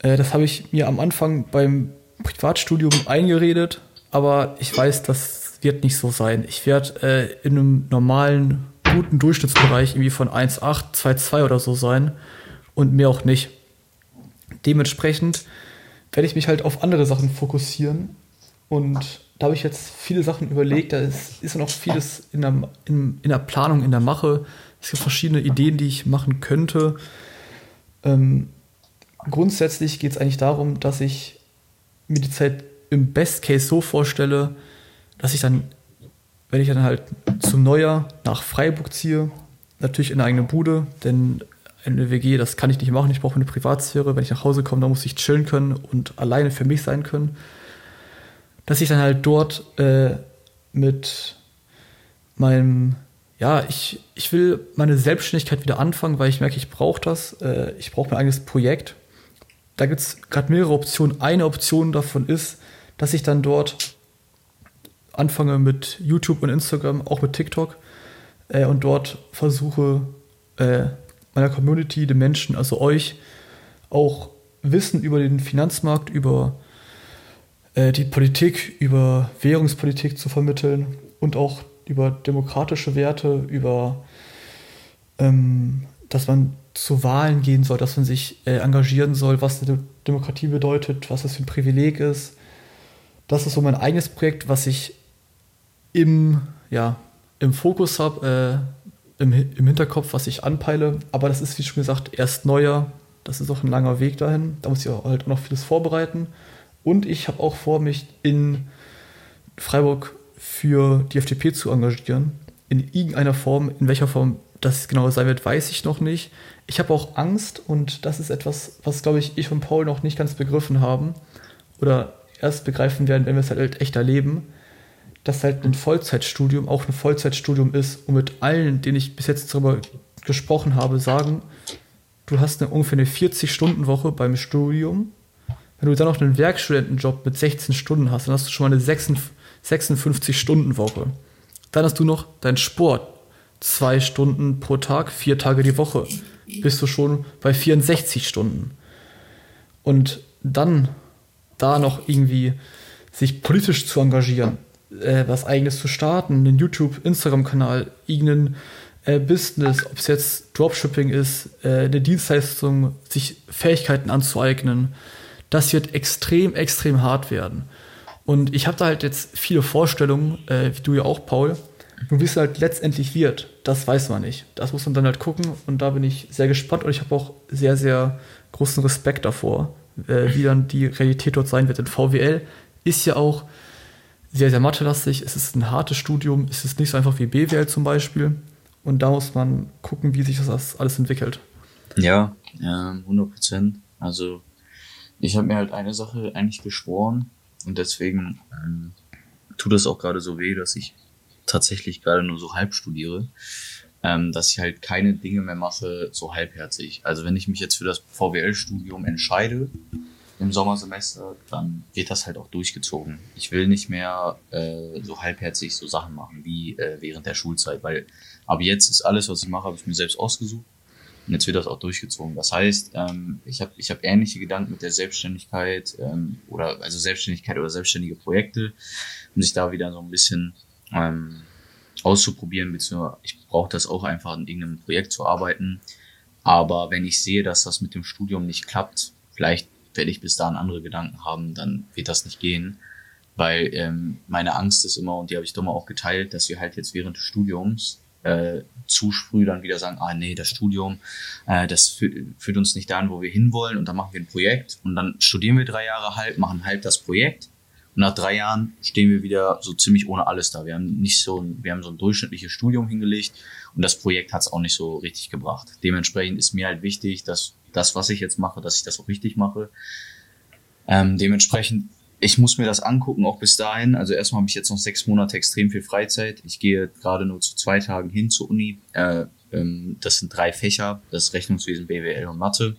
Äh, das habe ich mir am Anfang beim Privatstudium eingeredet, aber ich weiß, das wird nicht so sein. Ich werde äh, in einem normalen, guten Durchschnittsbereich irgendwie von 1,8, 2,2 oder so sein und mehr auch nicht. Dementsprechend werde ich mich halt auf andere Sachen fokussieren und da habe ich jetzt viele Sachen überlegt. Da ist, ist noch vieles in der, in, in der Planung, in der Mache. Es gibt verschiedene Ideen, die ich machen könnte. Ähm, grundsätzlich geht es eigentlich darum, dass ich mir die Zeit im Best Case so vorstelle, dass ich dann, wenn ich dann halt zum Neujahr nach Freiburg ziehe, natürlich in eine eigene Bude, denn eine WG, das kann ich nicht machen. Ich brauche eine Privatsphäre. Wenn ich nach Hause komme, dann muss ich chillen können und alleine für mich sein können. Dass ich dann halt dort äh, mit meinem, ja, ich, ich will meine Selbstständigkeit wieder anfangen, weil ich merke, ich brauche das. Äh, ich brauche mein eigenes Projekt. Da gibt es gerade mehrere Optionen. Eine Option davon ist, dass ich dann dort anfange mit YouTube und Instagram, auch mit TikTok äh, und dort versuche, äh, meiner Community, den Menschen, also euch, auch Wissen über den Finanzmarkt, über äh, die Politik, über Währungspolitik zu vermitteln und auch über demokratische Werte, über ähm, dass man zu Wahlen gehen soll, dass man sich äh, engagieren soll, was eine Demokratie bedeutet, was das für ein Privileg ist. Das ist so mein eigenes Projekt, was ich im, ja, im Fokus habe, äh, im, im Hinterkopf, was ich anpeile. Aber das ist, wie schon gesagt, erst neuer. Das ist auch ein langer Weg dahin. Da muss ich auch halt auch noch vieles vorbereiten. Und ich habe auch vor, mich in Freiburg für die FDP zu engagieren. In irgendeiner Form, in welcher Form das genau sein wird, weiß ich noch nicht. Ich habe auch Angst und das ist etwas, was, glaube ich, ich und Paul noch nicht ganz begriffen haben oder erst begreifen werden, wenn wir es halt echt erleben, dass halt ein Vollzeitstudium auch ein Vollzeitstudium ist und mit allen, denen ich bis jetzt darüber gesprochen habe, sagen, du hast eine, ungefähr eine 40-Stunden-Woche beim Studium. Wenn du dann noch einen Werkstudentenjob mit 16 Stunden hast, dann hast du schon mal eine 56-Stunden-Woche. Dann hast du noch deinen Sport. Zwei Stunden pro Tag, vier Tage die Woche. Bist du schon bei 64 Stunden. Und dann da noch irgendwie sich politisch zu engagieren, äh, was eigenes zu starten, einen YouTube, Instagram-Kanal, irgendeinen äh, Business, ob es jetzt Dropshipping ist, äh, eine Dienstleistung, sich Fähigkeiten anzueignen, das wird extrem, extrem hart werden. Und ich habe da halt jetzt viele Vorstellungen, äh, wie du ja auch, Paul. Nur wie es halt letztendlich wird, das weiß man nicht. Das muss man dann halt gucken und da bin ich sehr gespannt und ich habe auch sehr, sehr großen Respekt davor, äh, wie dann die Realität dort sein wird. Denn VWL ist ja auch sehr, sehr mathelastig. Es ist ein hartes Studium. Es ist nicht so einfach wie BWL zum Beispiel. Und da muss man gucken, wie sich das alles entwickelt. Ja, ja 100 Prozent. Also ich habe mir halt eine Sache eigentlich geschworen und deswegen ähm, tut es auch gerade so weh, dass ich tatsächlich gerade nur so halb studiere, ähm, dass ich halt keine Dinge mehr mache so halbherzig. Also wenn ich mich jetzt für das VWL-Studium entscheide im Sommersemester, dann wird das halt auch durchgezogen. Ich will nicht mehr äh, so halbherzig so Sachen machen wie äh, während der Schulzeit, weil aber jetzt ist alles, was ich mache, habe ich mir selbst ausgesucht. Und jetzt wird das auch durchgezogen. Das heißt, ähm, ich habe ich hab ähnliche Gedanken mit der Selbstständigkeit ähm, oder also Selbstständigkeit oder selbstständige Projekte, um sich da wieder so ein bisschen ähm, auszuprobieren, beziehungsweise ich brauche das auch einfach in irgendeinem Projekt zu arbeiten. Aber wenn ich sehe, dass das mit dem Studium nicht klappt, vielleicht werde ich bis dahin andere Gedanken haben, dann wird das nicht gehen. Weil ähm, meine Angst ist immer, und die habe ich doch mal auch geteilt, dass wir halt jetzt während des Studiums äh, zu früh dann wieder sagen, ah nee, das Studium, äh, das führt, führt uns nicht dahin, wo wir hinwollen und dann machen wir ein Projekt und dann studieren wir drei Jahre halb, machen halb das Projekt nach drei Jahren stehen wir wieder so ziemlich ohne alles da. Wir haben nicht so wir haben so ein durchschnittliches Studium hingelegt und das Projekt hat es auch nicht so richtig gebracht. Dementsprechend ist mir halt wichtig, dass das, was ich jetzt mache, dass ich das auch richtig mache. Ähm, dementsprechend ich muss mir das angucken, auch bis dahin. Also erstmal habe ich jetzt noch sechs Monate extrem viel Freizeit. Ich gehe gerade nur zu zwei Tagen hin zur Uni. Äh, ähm, das sind drei Fächer, das Rechnungswesen, BWL und Mathe.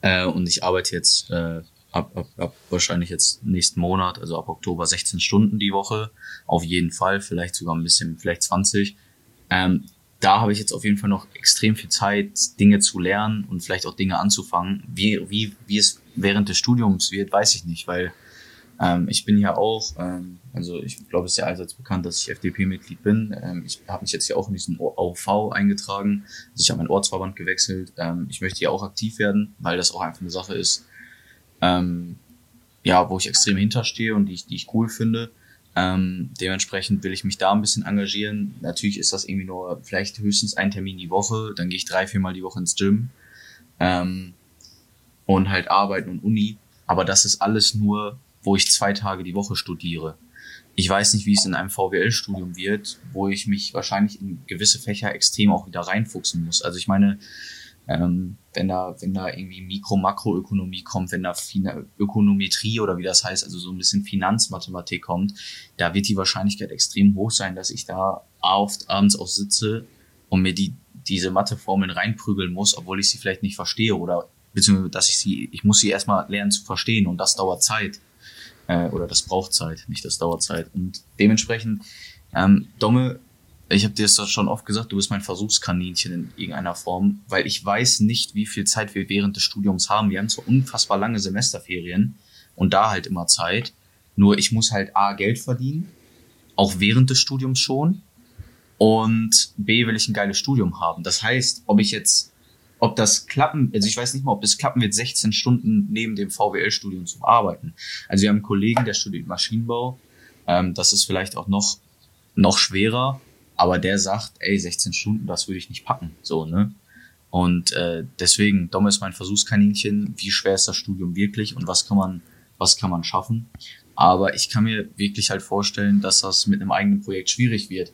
Äh, und ich arbeite jetzt äh, ab, ab, ab wahrscheinlich jetzt nächsten Monat, also ab Oktober 16 Stunden die Woche. Auf jeden Fall, vielleicht sogar ein bisschen, vielleicht 20. Ähm, da habe ich jetzt auf jeden Fall noch extrem viel Zeit, Dinge zu lernen und vielleicht auch Dinge anzufangen. Wie, wie, wie es während des Studiums wird, weiß ich nicht, weil ähm, ich bin ja auch, ähm, also ich glaube, es ist ja allseits bekannt, dass ich FDP-Mitglied bin. Ähm, ich habe mich jetzt ja auch in diesen OV eingetragen. Also ich habe meinen Ortsverband gewechselt. Ähm, ich möchte ja auch aktiv werden, weil das auch einfach eine Sache ist, ähm, ja, wo ich extrem hinterstehe und die ich, die ich cool finde. Ähm, dementsprechend will ich mich da ein bisschen engagieren. Natürlich ist das irgendwie nur vielleicht höchstens ein Termin die Woche. Dann gehe ich drei, viermal die Woche ins Gym. Ähm, und halt arbeiten und Uni. Aber das ist alles nur, wo ich zwei Tage die Woche studiere. Ich weiß nicht, wie es in einem VWL-Studium wird, wo ich mich wahrscheinlich in gewisse Fächer extrem auch wieder reinfuchsen muss. Also ich meine, ähm, wenn da, wenn da irgendwie Mikro-Makroökonomie kommt, wenn da Fina Ökonometrie oder wie das heißt, also so ein bisschen Finanzmathematik kommt, da wird die Wahrscheinlichkeit extrem hoch sein, dass ich da oft abends auch sitze und mir die, diese Matheformeln reinprügeln muss, obwohl ich sie vielleicht nicht verstehe oder beziehungsweise dass ich sie, ich muss sie erstmal lernen zu verstehen und das dauert Zeit. Äh, oder das braucht Zeit, nicht das dauert Zeit. Und dementsprechend, ähm, Domme ich habe dir das schon oft gesagt, du bist mein Versuchskaninchen in irgendeiner Form, weil ich weiß nicht, wie viel Zeit wir während des Studiums haben. Wir haben so unfassbar lange Semesterferien und da halt immer Zeit. Nur ich muss halt A, Geld verdienen, auch während des Studiums schon. Und B, will ich ein geiles Studium haben. Das heißt, ob ich jetzt, ob das klappen, also ich weiß nicht mal, ob es klappen wird, 16 Stunden neben dem VWL-Studium zu arbeiten. Also wir haben einen Kollegen, der studiert Maschinenbau. Ähm, das ist vielleicht auch noch, noch schwerer aber der sagt, ey, 16 Stunden, das würde ich nicht packen. So, ne? Und äh, deswegen, Dom ist mein Versuchskaninchen, wie schwer ist das Studium wirklich und was kann man, was kann man schaffen. Aber ich kann mir wirklich halt vorstellen, dass das mit einem eigenen Projekt schwierig wird.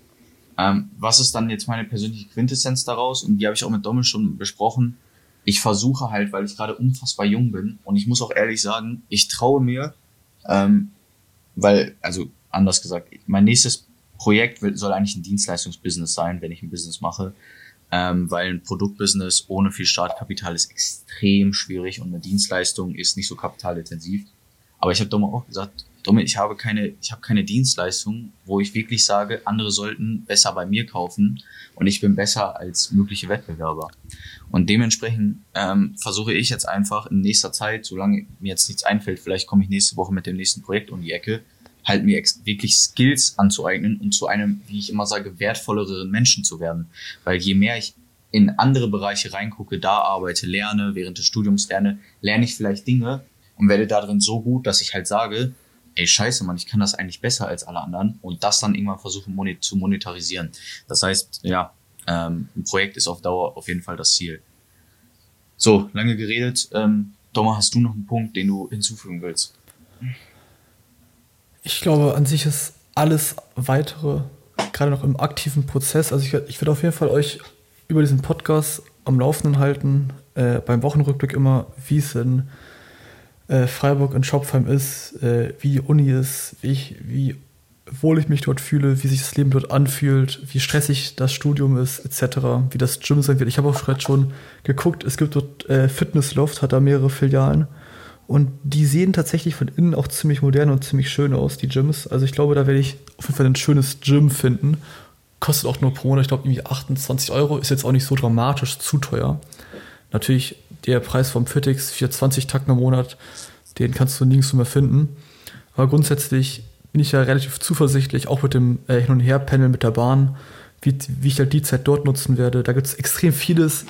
Ähm, was ist dann jetzt meine persönliche Quintessenz daraus? Und die habe ich auch mit Dommel schon besprochen. Ich versuche halt, weil ich gerade unfassbar jung bin und ich muss auch ehrlich sagen, ich traue mir, ähm, weil, also anders gesagt, mein nächstes Projekt soll eigentlich ein Dienstleistungsbusiness sein, wenn ich ein Business mache, ähm, weil ein Produktbusiness ohne viel Startkapital ist extrem schwierig und eine Dienstleistung ist nicht so kapitalintensiv. Aber ich habe Domme auch gesagt, Domme, ich habe keine, ich habe keine Dienstleistung, wo ich wirklich sage, andere sollten besser bei mir kaufen und ich bin besser als mögliche Wettbewerber. Und dementsprechend ähm, versuche ich jetzt einfach in nächster Zeit, solange mir jetzt nichts einfällt, vielleicht komme ich nächste Woche mit dem nächsten Projekt um die Ecke, halt mir wirklich Skills anzueignen und zu einem, wie ich immer sage, wertvolleren Menschen zu werden. Weil je mehr ich in andere Bereiche reingucke, da arbeite, lerne, während des Studiums lerne, lerne ich vielleicht Dinge und werde darin so gut, dass ich halt sage, ey, scheiße, Mann, ich kann das eigentlich besser als alle anderen und das dann irgendwann versuche monet zu monetarisieren. Das heißt, ja, ähm, ein Projekt ist auf Dauer auf jeden Fall das Ziel. So, lange geredet. Ähm, Thomas, hast du noch einen Punkt, den du hinzufügen willst? Ich glaube, an sich ist alles weitere gerade noch im aktiven Prozess. Also ich, ich werde auf jeden Fall euch über diesen Podcast am Laufenden halten, äh, beim Wochenrückblick immer, wie es in äh, Freiburg und Schopfheim ist, äh, wie die Uni ist, wie, ich, wie wohl ich mich dort fühle, wie sich das Leben dort anfühlt, wie stressig das Studium ist, etc., wie das Gym sein wird. Ich habe auch gerade schon geguckt, es gibt dort äh, Fitnessloft, hat da mehrere Filialen. Und die sehen tatsächlich von innen auch ziemlich modern und ziemlich schön aus, die Gyms. Also ich glaube, da werde ich auf jeden Fall ein schönes Gym finden. Kostet auch nur pro Monat, ich glaube, irgendwie 28 Euro. Ist jetzt auch nicht so dramatisch zu teuer. Natürlich der Preis vom Fitix, 420 Tacken im Monat, den kannst du nirgends mehr finden. Aber grundsätzlich bin ich ja relativ zuversichtlich, auch mit dem äh, Hin- und Her-Panel mit der Bahn, wie, wie ich halt die Zeit dort nutzen werde. Da gibt es extrem vieles,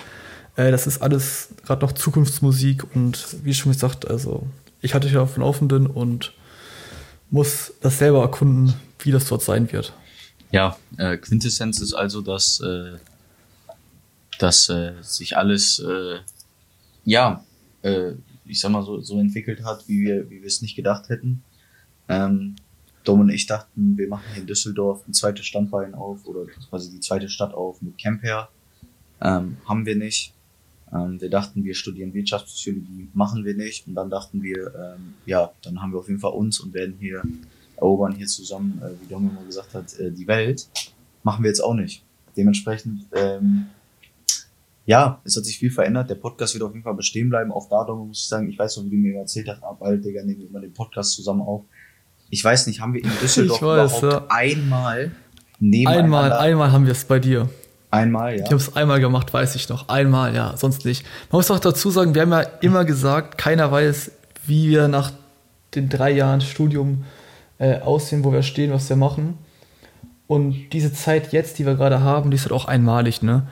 äh, das ist alles gerade noch Zukunftsmusik und wie schon gesagt, also ich hatte dich auf dem Laufenden und muss das selber erkunden, wie das dort sein wird. Ja, äh, Quintessenz ist also, dass, äh, dass äh, sich alles, äh, ja, äh, ich sag mal so, so entwickelt hat, wie wir, wie es nicht gedacht hätten. Ähm, Dom und ich dachten, wir machen hier in Düsseldorf ein zweites Standbein auf oder quasi die zweite Stadt auf mit Camper. Ähm, haben wir nicht. Ähm, wir dachten, wir studieren Wirtschaftspsychologie, machen wir nicht. Und dann dachten wir, ähm, ja, dann haben wir auf jeden Fall uns und werden hier erobern hier zusammen, äh, wie Dom immer gesagt hat, äh, die Welt. Machen wir jetzt auch nicht. Dementsprechend, ähm, ja, es hat sich viel verändert. Der Podcast wird auf jeden Fall bestehen bleiben. Auch da, Dom, muss ich sagen, ich weiß noch, wie du mir erzählt hast, ab bald, Digga, nehmen wir immer den Podcast zusammen auf. Ich weiß nicht, haben wir in [LAUGHS] Düsseldorf weiß, überhaupt ja. einmal Einmal, einmal haben wir es bei dir. Einmal, ja. Ich habe es einmal gemacht, weiß ich noch. Einmal, ja, sonst nicht. Man muss auch dazu sagen, wir haben ja immer gesagt, keiner weiß, wie wir nach den drei Jahren Studium äh, aussehen, wo wir stehen, was wir machen. Und diese Zeit jetzt, die wir gerade haben, die ist halt auch einmalig, ne?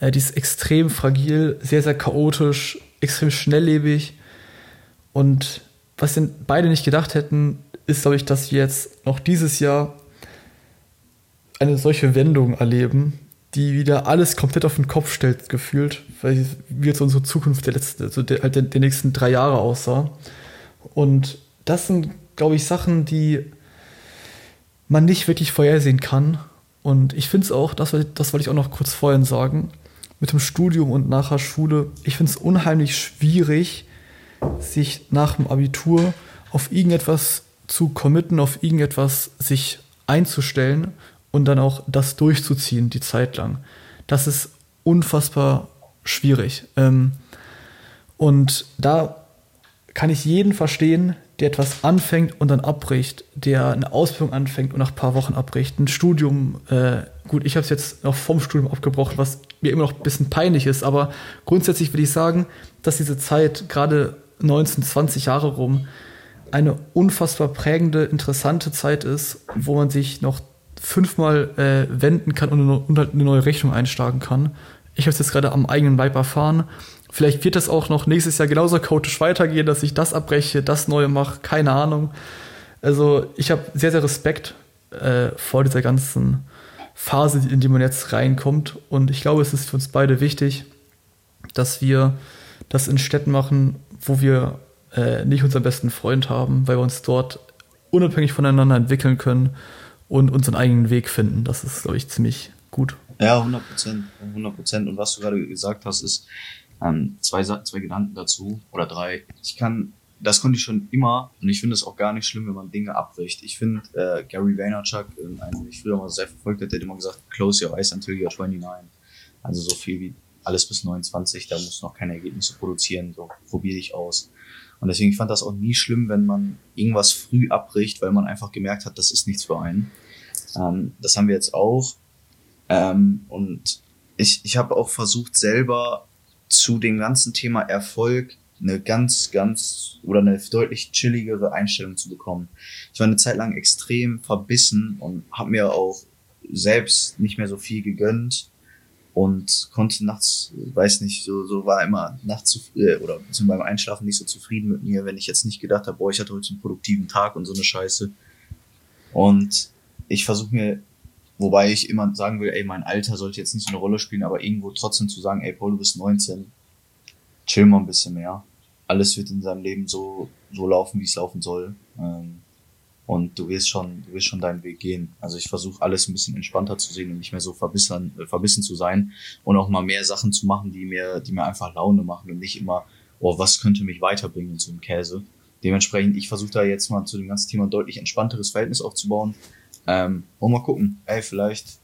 Äh, die ist extrem fragil, sehr, sehr chaotisch, extrem schnelllebig. Und was wir beide nicht gedacht hätten, ist, glaube ich, dass wir jetzt noch dieses Jahr eine solche Wendung erleben, die wieder alles komplett auf den Kopf stellt, gefühlt, weil wie jetzt unsere Zukunft der letzten, also der, halt der, der nächsten drei Jahre aussah. Und das sind, glaube ich, Sachen, die man nicht wirklich vorhersehen kann. Und ich finde es auch, das, das wollte ich auch noch kurz vorhin sagen, mit dem Studium und nachher Schule, ich finde es unheimlich schwierig, sich nach dem Abitur auf irgendetwas zu committen, auf irgendetwas sich einzustellen und dann auch das durchzuziehen, die Zeit lang. Das ist unfassbar schwierig. Ähm, und da kann ich jeden verstehen, der etwas anfängt und dann abbricht, der eine Ausbildung anfängt und nach ein paar Wochen abbricht, ein Studium, äh, gut, ich habe es jetzt noch vom Studium abgebrochen, was mir immer noch ein bisschen peinlich ist, aber grundsätzlich würde ich sagen, dass diese Zeit, gerade 19, 20 Jahre rum, eine unfassbar prägende, interessante Zeit ist, wo man sich noch fünfmal äh, wenden kann und eine, und halt eine neue Rechnung einschlagen kann. Ich habe es jetzt gerade am eigenen Leib erfahren. Vielleicht wird das auch noch nächstes Jahr genauso chaotisch weitergehen, dass ich das abbreche, das Neue mache, keine Ahnung. Also ich habe sehr, sehr Respekt äh, vor dieser ganzen Phase, in die man jetzt reinkommt. Und ich glaube, es ist für uns beide wichtig, dass wir das in Städten machen, wo wir äh, nicht unseren besten Freund haben, weil wir uns dort unabhängig voneinander entwickeln können und unseren eigenen Weg finden. Das ist, glaube ich, ziemlich gut. Ja, 100 Prozent. 100 Prozent. Und was du gerade gesagt hast, ist ähm, zwei, zwei Gedanken dazu oder drei. Ich kann, das konnte ich schon immer und ich finde es auch gar nicht schlimm, wenn man Dinge abbricht. Ich finde, äh, Gary Vaynerchuk, äh, einen, den ich früher mal sehr verfolgt der hat immer gesagt, close your eyes until you're 29. Also so viel wie alles bis 29, da muss noch keine Ergebnisse produzieren, so probiere ich aus. Und deswegen fand das auch nie schlimm, wenn man irgendwas früh abbricht, weil man einfach gemerkt hat, das ist nichts für einen. Ähm, das haben wir jetzt auch. Ähm, und ich, ich habe auch versucht, selber zu dem ganzen Thema Erfolg eine ganz, ganz oder eine deutlich chilligere Einstellung zu bekommen. Ich war eine Zeit lang extrem verbissen und habe mir auch selbst nicht mehr so viel gegönnt und konnte nachts, weiß nicht, so, so war immer nachts zu, äh, oder beim Einschlafen nicht so zufrieden mit mir, wenn ich jetzt nicht gedacht habe, boah, ich hatte heute einen produktiven Tag und so eine Scheiße. Und ich versuche mir Wobei ich immer sagen will, ey, mein Alter sollte jetzt nicht so eine Rolle spielen, aber irgendwo trotzdem zu sagen, ey, Paul, du bist 19, chill mal ein bisschen mehr. Alles wird in seinem Leben so, so laufen, wie es laufen soll. Ähm, und du wirst schon, du wirst schon deinen Weg gehen. Also ich versuche alles ein bisschen entspannter zu sehen und nicht mehr so verbissen, äh, verbissen zu sein und auch mal mehr Sachen zu machen, die mir, die mir einfach Laune machen und nicht immer, oh, was könnte mich weiterbringen in so einem Käse. Dementsprechend, ich versuche da jetzt mal zu dem ganzen Thema ein deutlich entspannteres Verhältnis aufzubauen ähm, und mal gucken, ey, vielleicht,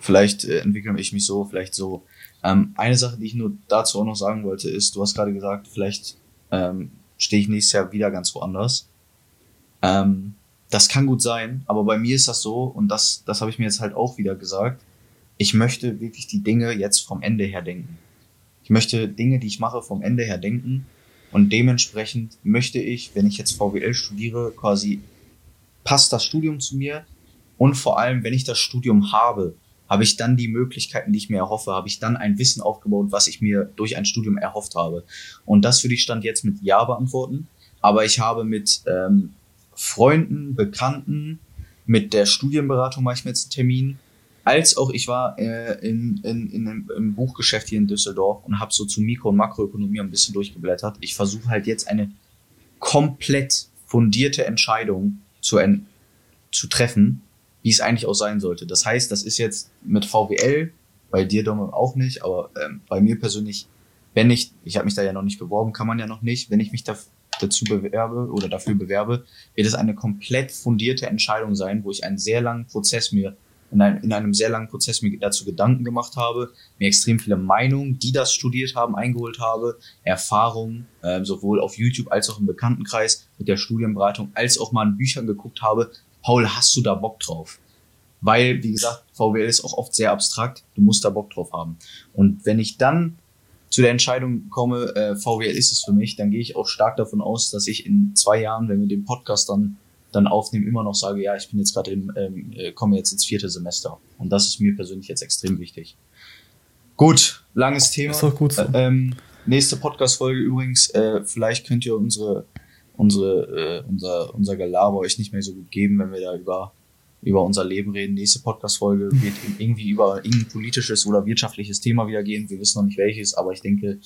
vielleicht äh, entwickle ich mich so, vielleicht so. Ähm, eine Sache, die ich nur dazu auch noch sagen wollte, ist, du hast gerade gesagt, vielleicht ähm, stehe ich nächstes Jahr wieder ganz woanders. Ähm, das kann gut sein, aber bei mir ist das so, und das, das habe ich mir jetzt halt auch wieder gesagt, ich möchte wirklich die Dinge jetzt vom Ende her denken. Ich möchte Dinge, die ich mache, vom Ende her denken. Und dementsprechend möchte ich, wenn ich jetzt VWL studiere, quasi passt das Studium zu mir? Und vor allem, wenn ich das Studium habe, habe ich dann die Möglichkeiten, die ich mir erhoffe? Habe ich dann ein Wissen aufgebaut, was ich mir durch ein Studium erhofft habe? Und das würde ich Stand jetzt mit Ja beantworten. Aber ich habe mit ähm, Freunden, Bekannten, mit der Studienberatung mache ich mir jetzt einen Termin, als auch ich war äh, in, in, in einem, im Buchgeschäft hier in Düsseldorf und habe so zu Mikro- und Makroökonomie ein bisschen durchgeblättert. Ich versuche halt jetzt eine komplett fundierte Entscheidung zu, zu treffen, wie es eigentlich auch sein sollte. Das heißt, das ist jetzt mit VWL, bei dir Dom auch nicht, aber ähm, bei mir persönlich, wenn ich, ich habe mich da ja noch nicht beworben, kann man ja noch nicht, wenn ich mich da, dazu bewerbe oder dafür bewerbe, wird es eine komplett fundierte Entscheidung sein, wo ich einen sehr langen Prozess mir in, ein, in einem sehr langen Prozess mir dazu Gedanken gemacht habe, mir extrem viele Meinungen, die das studiert haben, eingeholt habe, Erfahrungen, äh, sowohl auf YouTube als auch im Bekanntenkreis mit der Studienberatung, als auch mal in Büchern geguckt habe, Paul, hast du da Bock drauf? Weil, wie gesagt, VWL ist auch oft sehr abstrakt, du musst da Bock drauf haben. Und wenn ich dann zu der Entscheidung komme, äh, VWL ist es für mich, dann gehe ich auch stark davon aus, dass ich in zwei Jahren, wenn wir den Podcast dann dann aufnehmen, immer noch sage, ja, ich bin jetzt gerade im, ähm, äh, komme jetzt ins vierte Semester. Und das ist mir persönlich jetzt extrem wichtig. Gut, langes Thema. Ist doch gut so. Äh, ähm, nächste Podcast-Folge übrigens, äh, vielleicht könnt ihr unsere, unsere, äh, unser, unser Gelaber euch nicht mehr so gut geben, wenn wir da über, über unser Leben reden. Nächste Podcast-Folge wird irgendwie über irgendein politisches oder wirtschaftliches Thema wieder gehen. Wir wissen noch nicht welches, aber ich denke,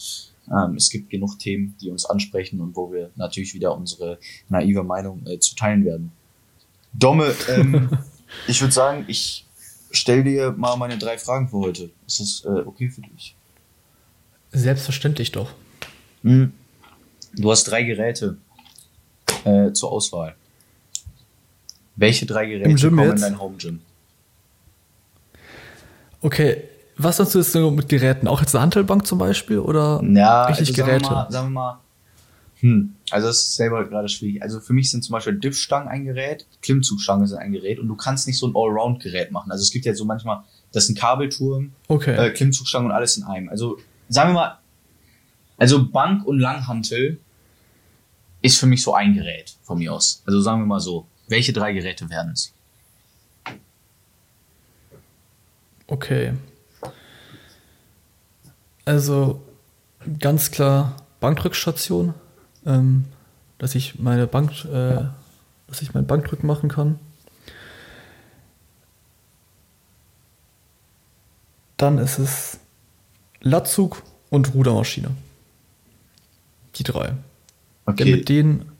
ähm, es gibt genug Themen, die uns ansprechen und wo wir natürlich wieder unsere naive Meinung äh, zu teilen werden. Domme, ähm, [LAUGHS] ich würde sagen, ich stell dir mal meine drei Fragen für heute. Ist das äh, okay für dich? Selbstverständlich doch. Hm. Du hast drei Geräte äh, zur Auswahl. Welche drei Geräte kommen jetzt? in dein Home Gym? Okay, was hast du jetzt mit Geräten? Auch jetzt eine Handelbank zum Beispiel oder ja, richtig also Geräte? Sagen wir, mal, sagen wir mal, hm, also das ist selber gerade schwierig. Also für mich sind zum Beispiel Diffstangen ein Gerät, Klimmzugstangen sind ein Gerät und du kannst nicht so ein Allround-Gerät machen. Also es gibt ja so manchmal, das ist ein Kabelturm, okay. äh, Klimmzugstangen und alles in einem. Also sagen wir mal, also Bank und Langhantel ist für mich so ein Gerät von mir aus. Also sagen wir mal so, welche drei Geräte werden es? Okay. Also ganz klar Bankdrückstation, ähm, dass ich meine Bank, äh, dass ich mein Bankdrück machen kann. Dann ist es Latzug und Rudermaschine. Die drei. Okay. Denn mit denen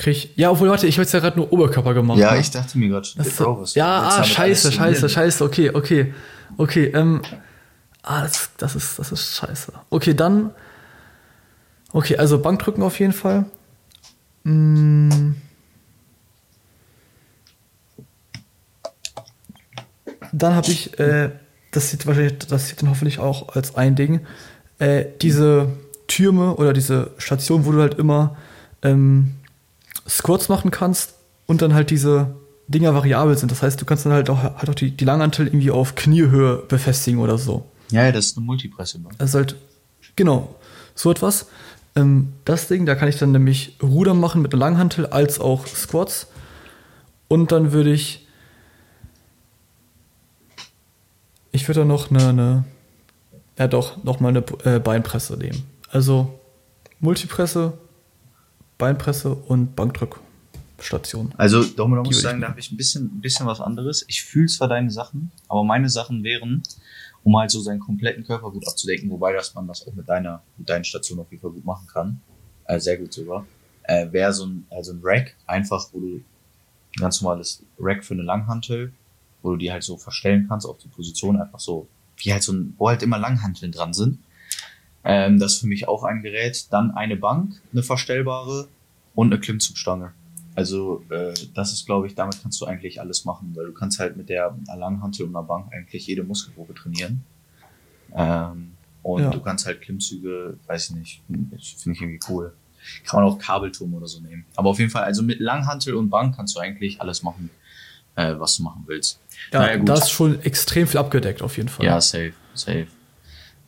krieg. Ja, obwohl, warte, ich habe jetzt ja gerade nur Oberkörper gemacht. Ja, ne? ich dachte mir gerade, Das ist so, ja, ah, scheiße, scheiße, scheiße, okay, okay. Okay, ähm. Ah, das, das ist, das ist scheiße. Okay, dann. Okay, also Bankdrücken auf jeden Fall. Mm. Dann habe ich, äh, das sieht wahrscheinlich, das sieht dann hoffentlich auch als ein Ding, äh, diese Türme oder diese Station, wo du halt immer ähm, Squats machen kannst und dann halt diese Dinger variabel sind. Das heißt, du kannst dann halt auch, halt auch die, die Langhantel irgendwie auf Kniehöhe befestigen oder so. Ja, ja, das ist eine Multipresse. Also halt, genau, so etwas. Ähm, das Ding, da kann ich dann nämlich Ruder machen mit einer Langhantel als auch Squats. Und dann würde ich. Ich würde dann noch eine, eine. Ja, doch, noch mal eine äh, Beinpresse nehmen. Also Multipresse, Beinpresse und Bankdrückstation. Also, Die muss ich sagen, da habe ich ein bisschen, ein bisschen was anderes. Ich fühle zwar deine Sachen, aber meine Sachen wären, um halt so seinen kompletten Körper gut abzudecken, wobei dass man das auch mit deiner, mit deinen Stationen auf jeden Fall gut machen kann. Äh, sehr gut sogar. Äh, Wäre so ein, also ein Rack, einfach, wo du ein ganz normales Rack für eine Langhantel, wo du die halt so verstellen kannst auf die Position, einfach so, wie halt so ein, wo halt immer Langhanteln dran sind. Ähm, das ist für mich auch ein Gerät. Dann eine Bank, eine verstellbare und eine Klimmzugstange. Also äh, das ist, glaube ich, damit kannst du eigentlich alles machen, weil du kannst halt mit der Langhantel und einer Bank eigentlich jede Muskelgruppe trainieren. Ähm, und Ja. du kannst halt Klimmzüge, weiß ich nicht, finde ich irgendwie cool. Kann man auch Kabelturm oder so nehmen. Aber auf jeden Fall, also mit Langhantel und Bank kannst du eigentlich alles machen, äh, was du machen willst. Ja, Naja, da ist schon extrem viel abgedeckt auf jeden Fall. Ja, safe, safe.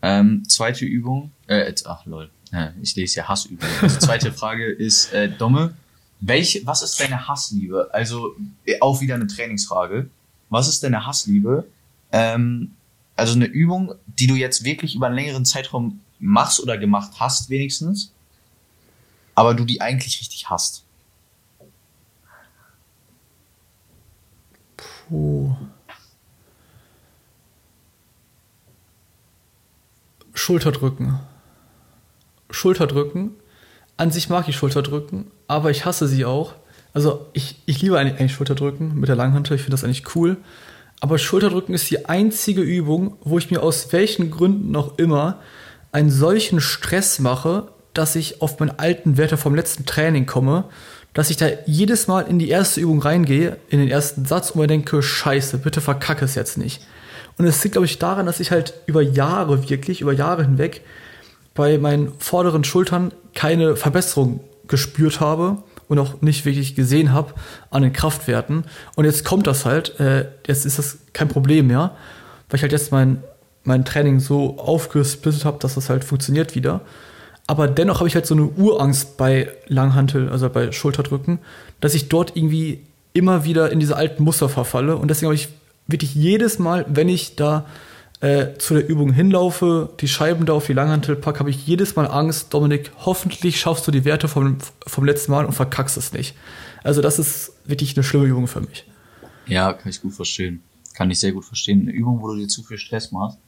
Ähm, zweite Übung, äh, ach lol, ich lese ja Hassübung. Also zweite [LAUGHS] Frage ist, äh, Domme, welche, was ist deine Hassliebe? Also äh, auch wieder eine Trainingsfrage. Was ist deine Hassliebe? Ähm, also eine Übung, die du jetzt wirklich über einen längeren Zeitraum machst oder gemacht hast wenigstens, aber du die eigentlich richtig hasst. Puh. Schulterdrücken. Schulterdrücken. An sich mag ich Schulterdrücken, aber ich hasse sie auch. Also ich, ich liebe eigentlich, Schulterdrücken mit der Langhantel, ich finde das eigentlich cool. Aber Schulterdrücken ist die einzige Übung, wo ich mir aus welchen Gründen noch immer einen solchen Stress mache, dass ich auf meinen alten Werte vom letzten Training komme, dass ich da jedes Mal in die erste Übung reingehe, in den ersten Satz und mir denke, scheiße, bitte verkacke es jetzt nicht. Und es liegt, glaube ich, daran, dass ich halt über Jahre, wirklich, über Jahre hinweg, bei meinen vorderen Schultern keine Verbesserung gespürt habe und auch nicht wirklich gesehen habe an den Kraftwerten. Und jetzt kommt das halt, äh, jetzt ist das kein Problem mehr, weil ich halt jetzt mein, mein Training so aufgesplittet habe, dass das halt funktioniert wieder. Aber dennoch habe ich halt so eine Urangst bei Langhantel, also bei Schulterdrücken, dass ich dort irgendwie immer wieder in diese alten Muster verfalle. Und deswegen habe ich wirklich jedes Mal, wenn ich da äh, zu der Übung hinlaufe, die Scheiben da auf die Langhantel packe, habe ich jedes Mal Angst, Dominik, hoffentlich schaffst du die Werte vom, vom letzten Mal und verkackst es nicht. Also das ist wirklich eine schlimme Übung für mich. Ja, kann ich gut verstehen. Kann ich sehr gut verstehen. Eine Übung, wo du dir zu viel Stress machst,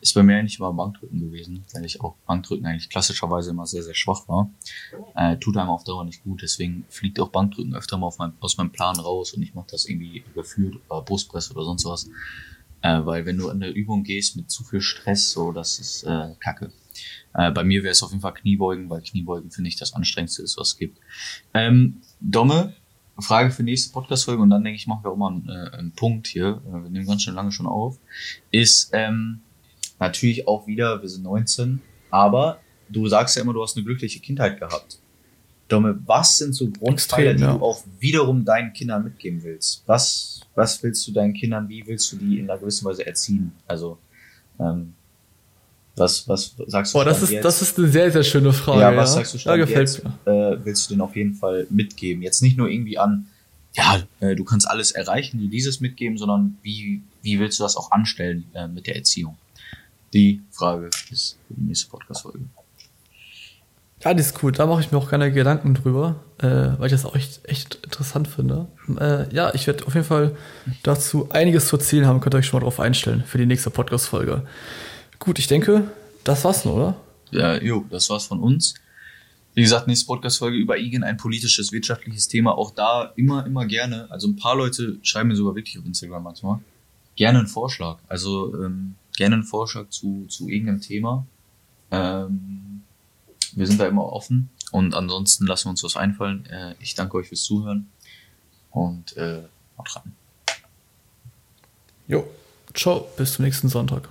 ist bei mir eigentlich immer Bankdrücken gewesen, weil ich auch Bankdrücken eigentlich klassischerweise immer sehr, sehr schwach war. Äh, tut einem auf Dauer nicht gut, deswegen fliegt auch Bankdrücken öfter mal mein, aus meinem Plan raus und ich mache das irgendwie gefühlt oder Brustpress oder sonst was. Äh, weil wenn du in eine Übung gehst mit zu viel Stress, so, das ist äh, Kacke. Äh, bei mir wäre es auf jeden Fall Kniebeugen, weil Kniebeugen finde ich das anstrengendste ist, was es gibt. Ähm, Domme, Frage für nächste Podcast-Folge und dann denke ich, machen wir auch mal einen, äh, einen Punkt hier. Äh, wir nehmen ganz schön lange schon auf. Ist ähm, natürlich auch wieder, wir sind 19, aber du sagst ja immer, du hast eine glückliche Kindheit gehabt. Domme, was sind so Grundpfeiler, die ja. du auch wiederum deinen Kindern mitgeben willst? Was, was willst du deinen Kindern, wie willst du die in einer gewissen Weise erziehen? Also, ähm, was, was sagst du Boah, das ist, jetzt? das ist eine sehr, sehr schöne Frage. ja, was sagst du Da Stand gefällt jetzt, mir. äh, willst du denn auf jeden Fall mitgeben? Jetzt nicht nur irgendwie an, ja, äh, du kannst alles erreichen, die dieses mitgeben, sondern wie, wie willst du das auch anstellen äh, mit der Erziehung? Die Frage ist für die nächste Podcast-Folge. Ja, die ist cool. Da mache ich mir auch gerne Gedanken drüber, äh, weil ich das auch echt, echt interessant finde. Äh, ja, ich werde auf jeden Fall dazu einiges zu erzählen haben. Könnt ihr euch schon mal drauf einstellen für die nächste Podcast-Folge. Gut, ich denke, das war's nur, oder? Ja, jo, das war's von uns. Wie gesagt, nächste Podcast-Folge über irgendein politisches, wirtschaftliches Thema. Auch da immer, immer gerne. Also ein paar Leute schreiben mir sogar wirklich auf Instagram manchmal. Gerne einen Vorschlag. Also ähm, gerne einen Vorschlag zu, zu irgendeinem Thema. Ähm, wir sind da immer offen. Und ansonsten lassen wir uns was einfallen. Äh, ich danke euch fürs Zuhören. Und äh, haut rein. Jo. Ciao, bis zum nächsten Sonntag.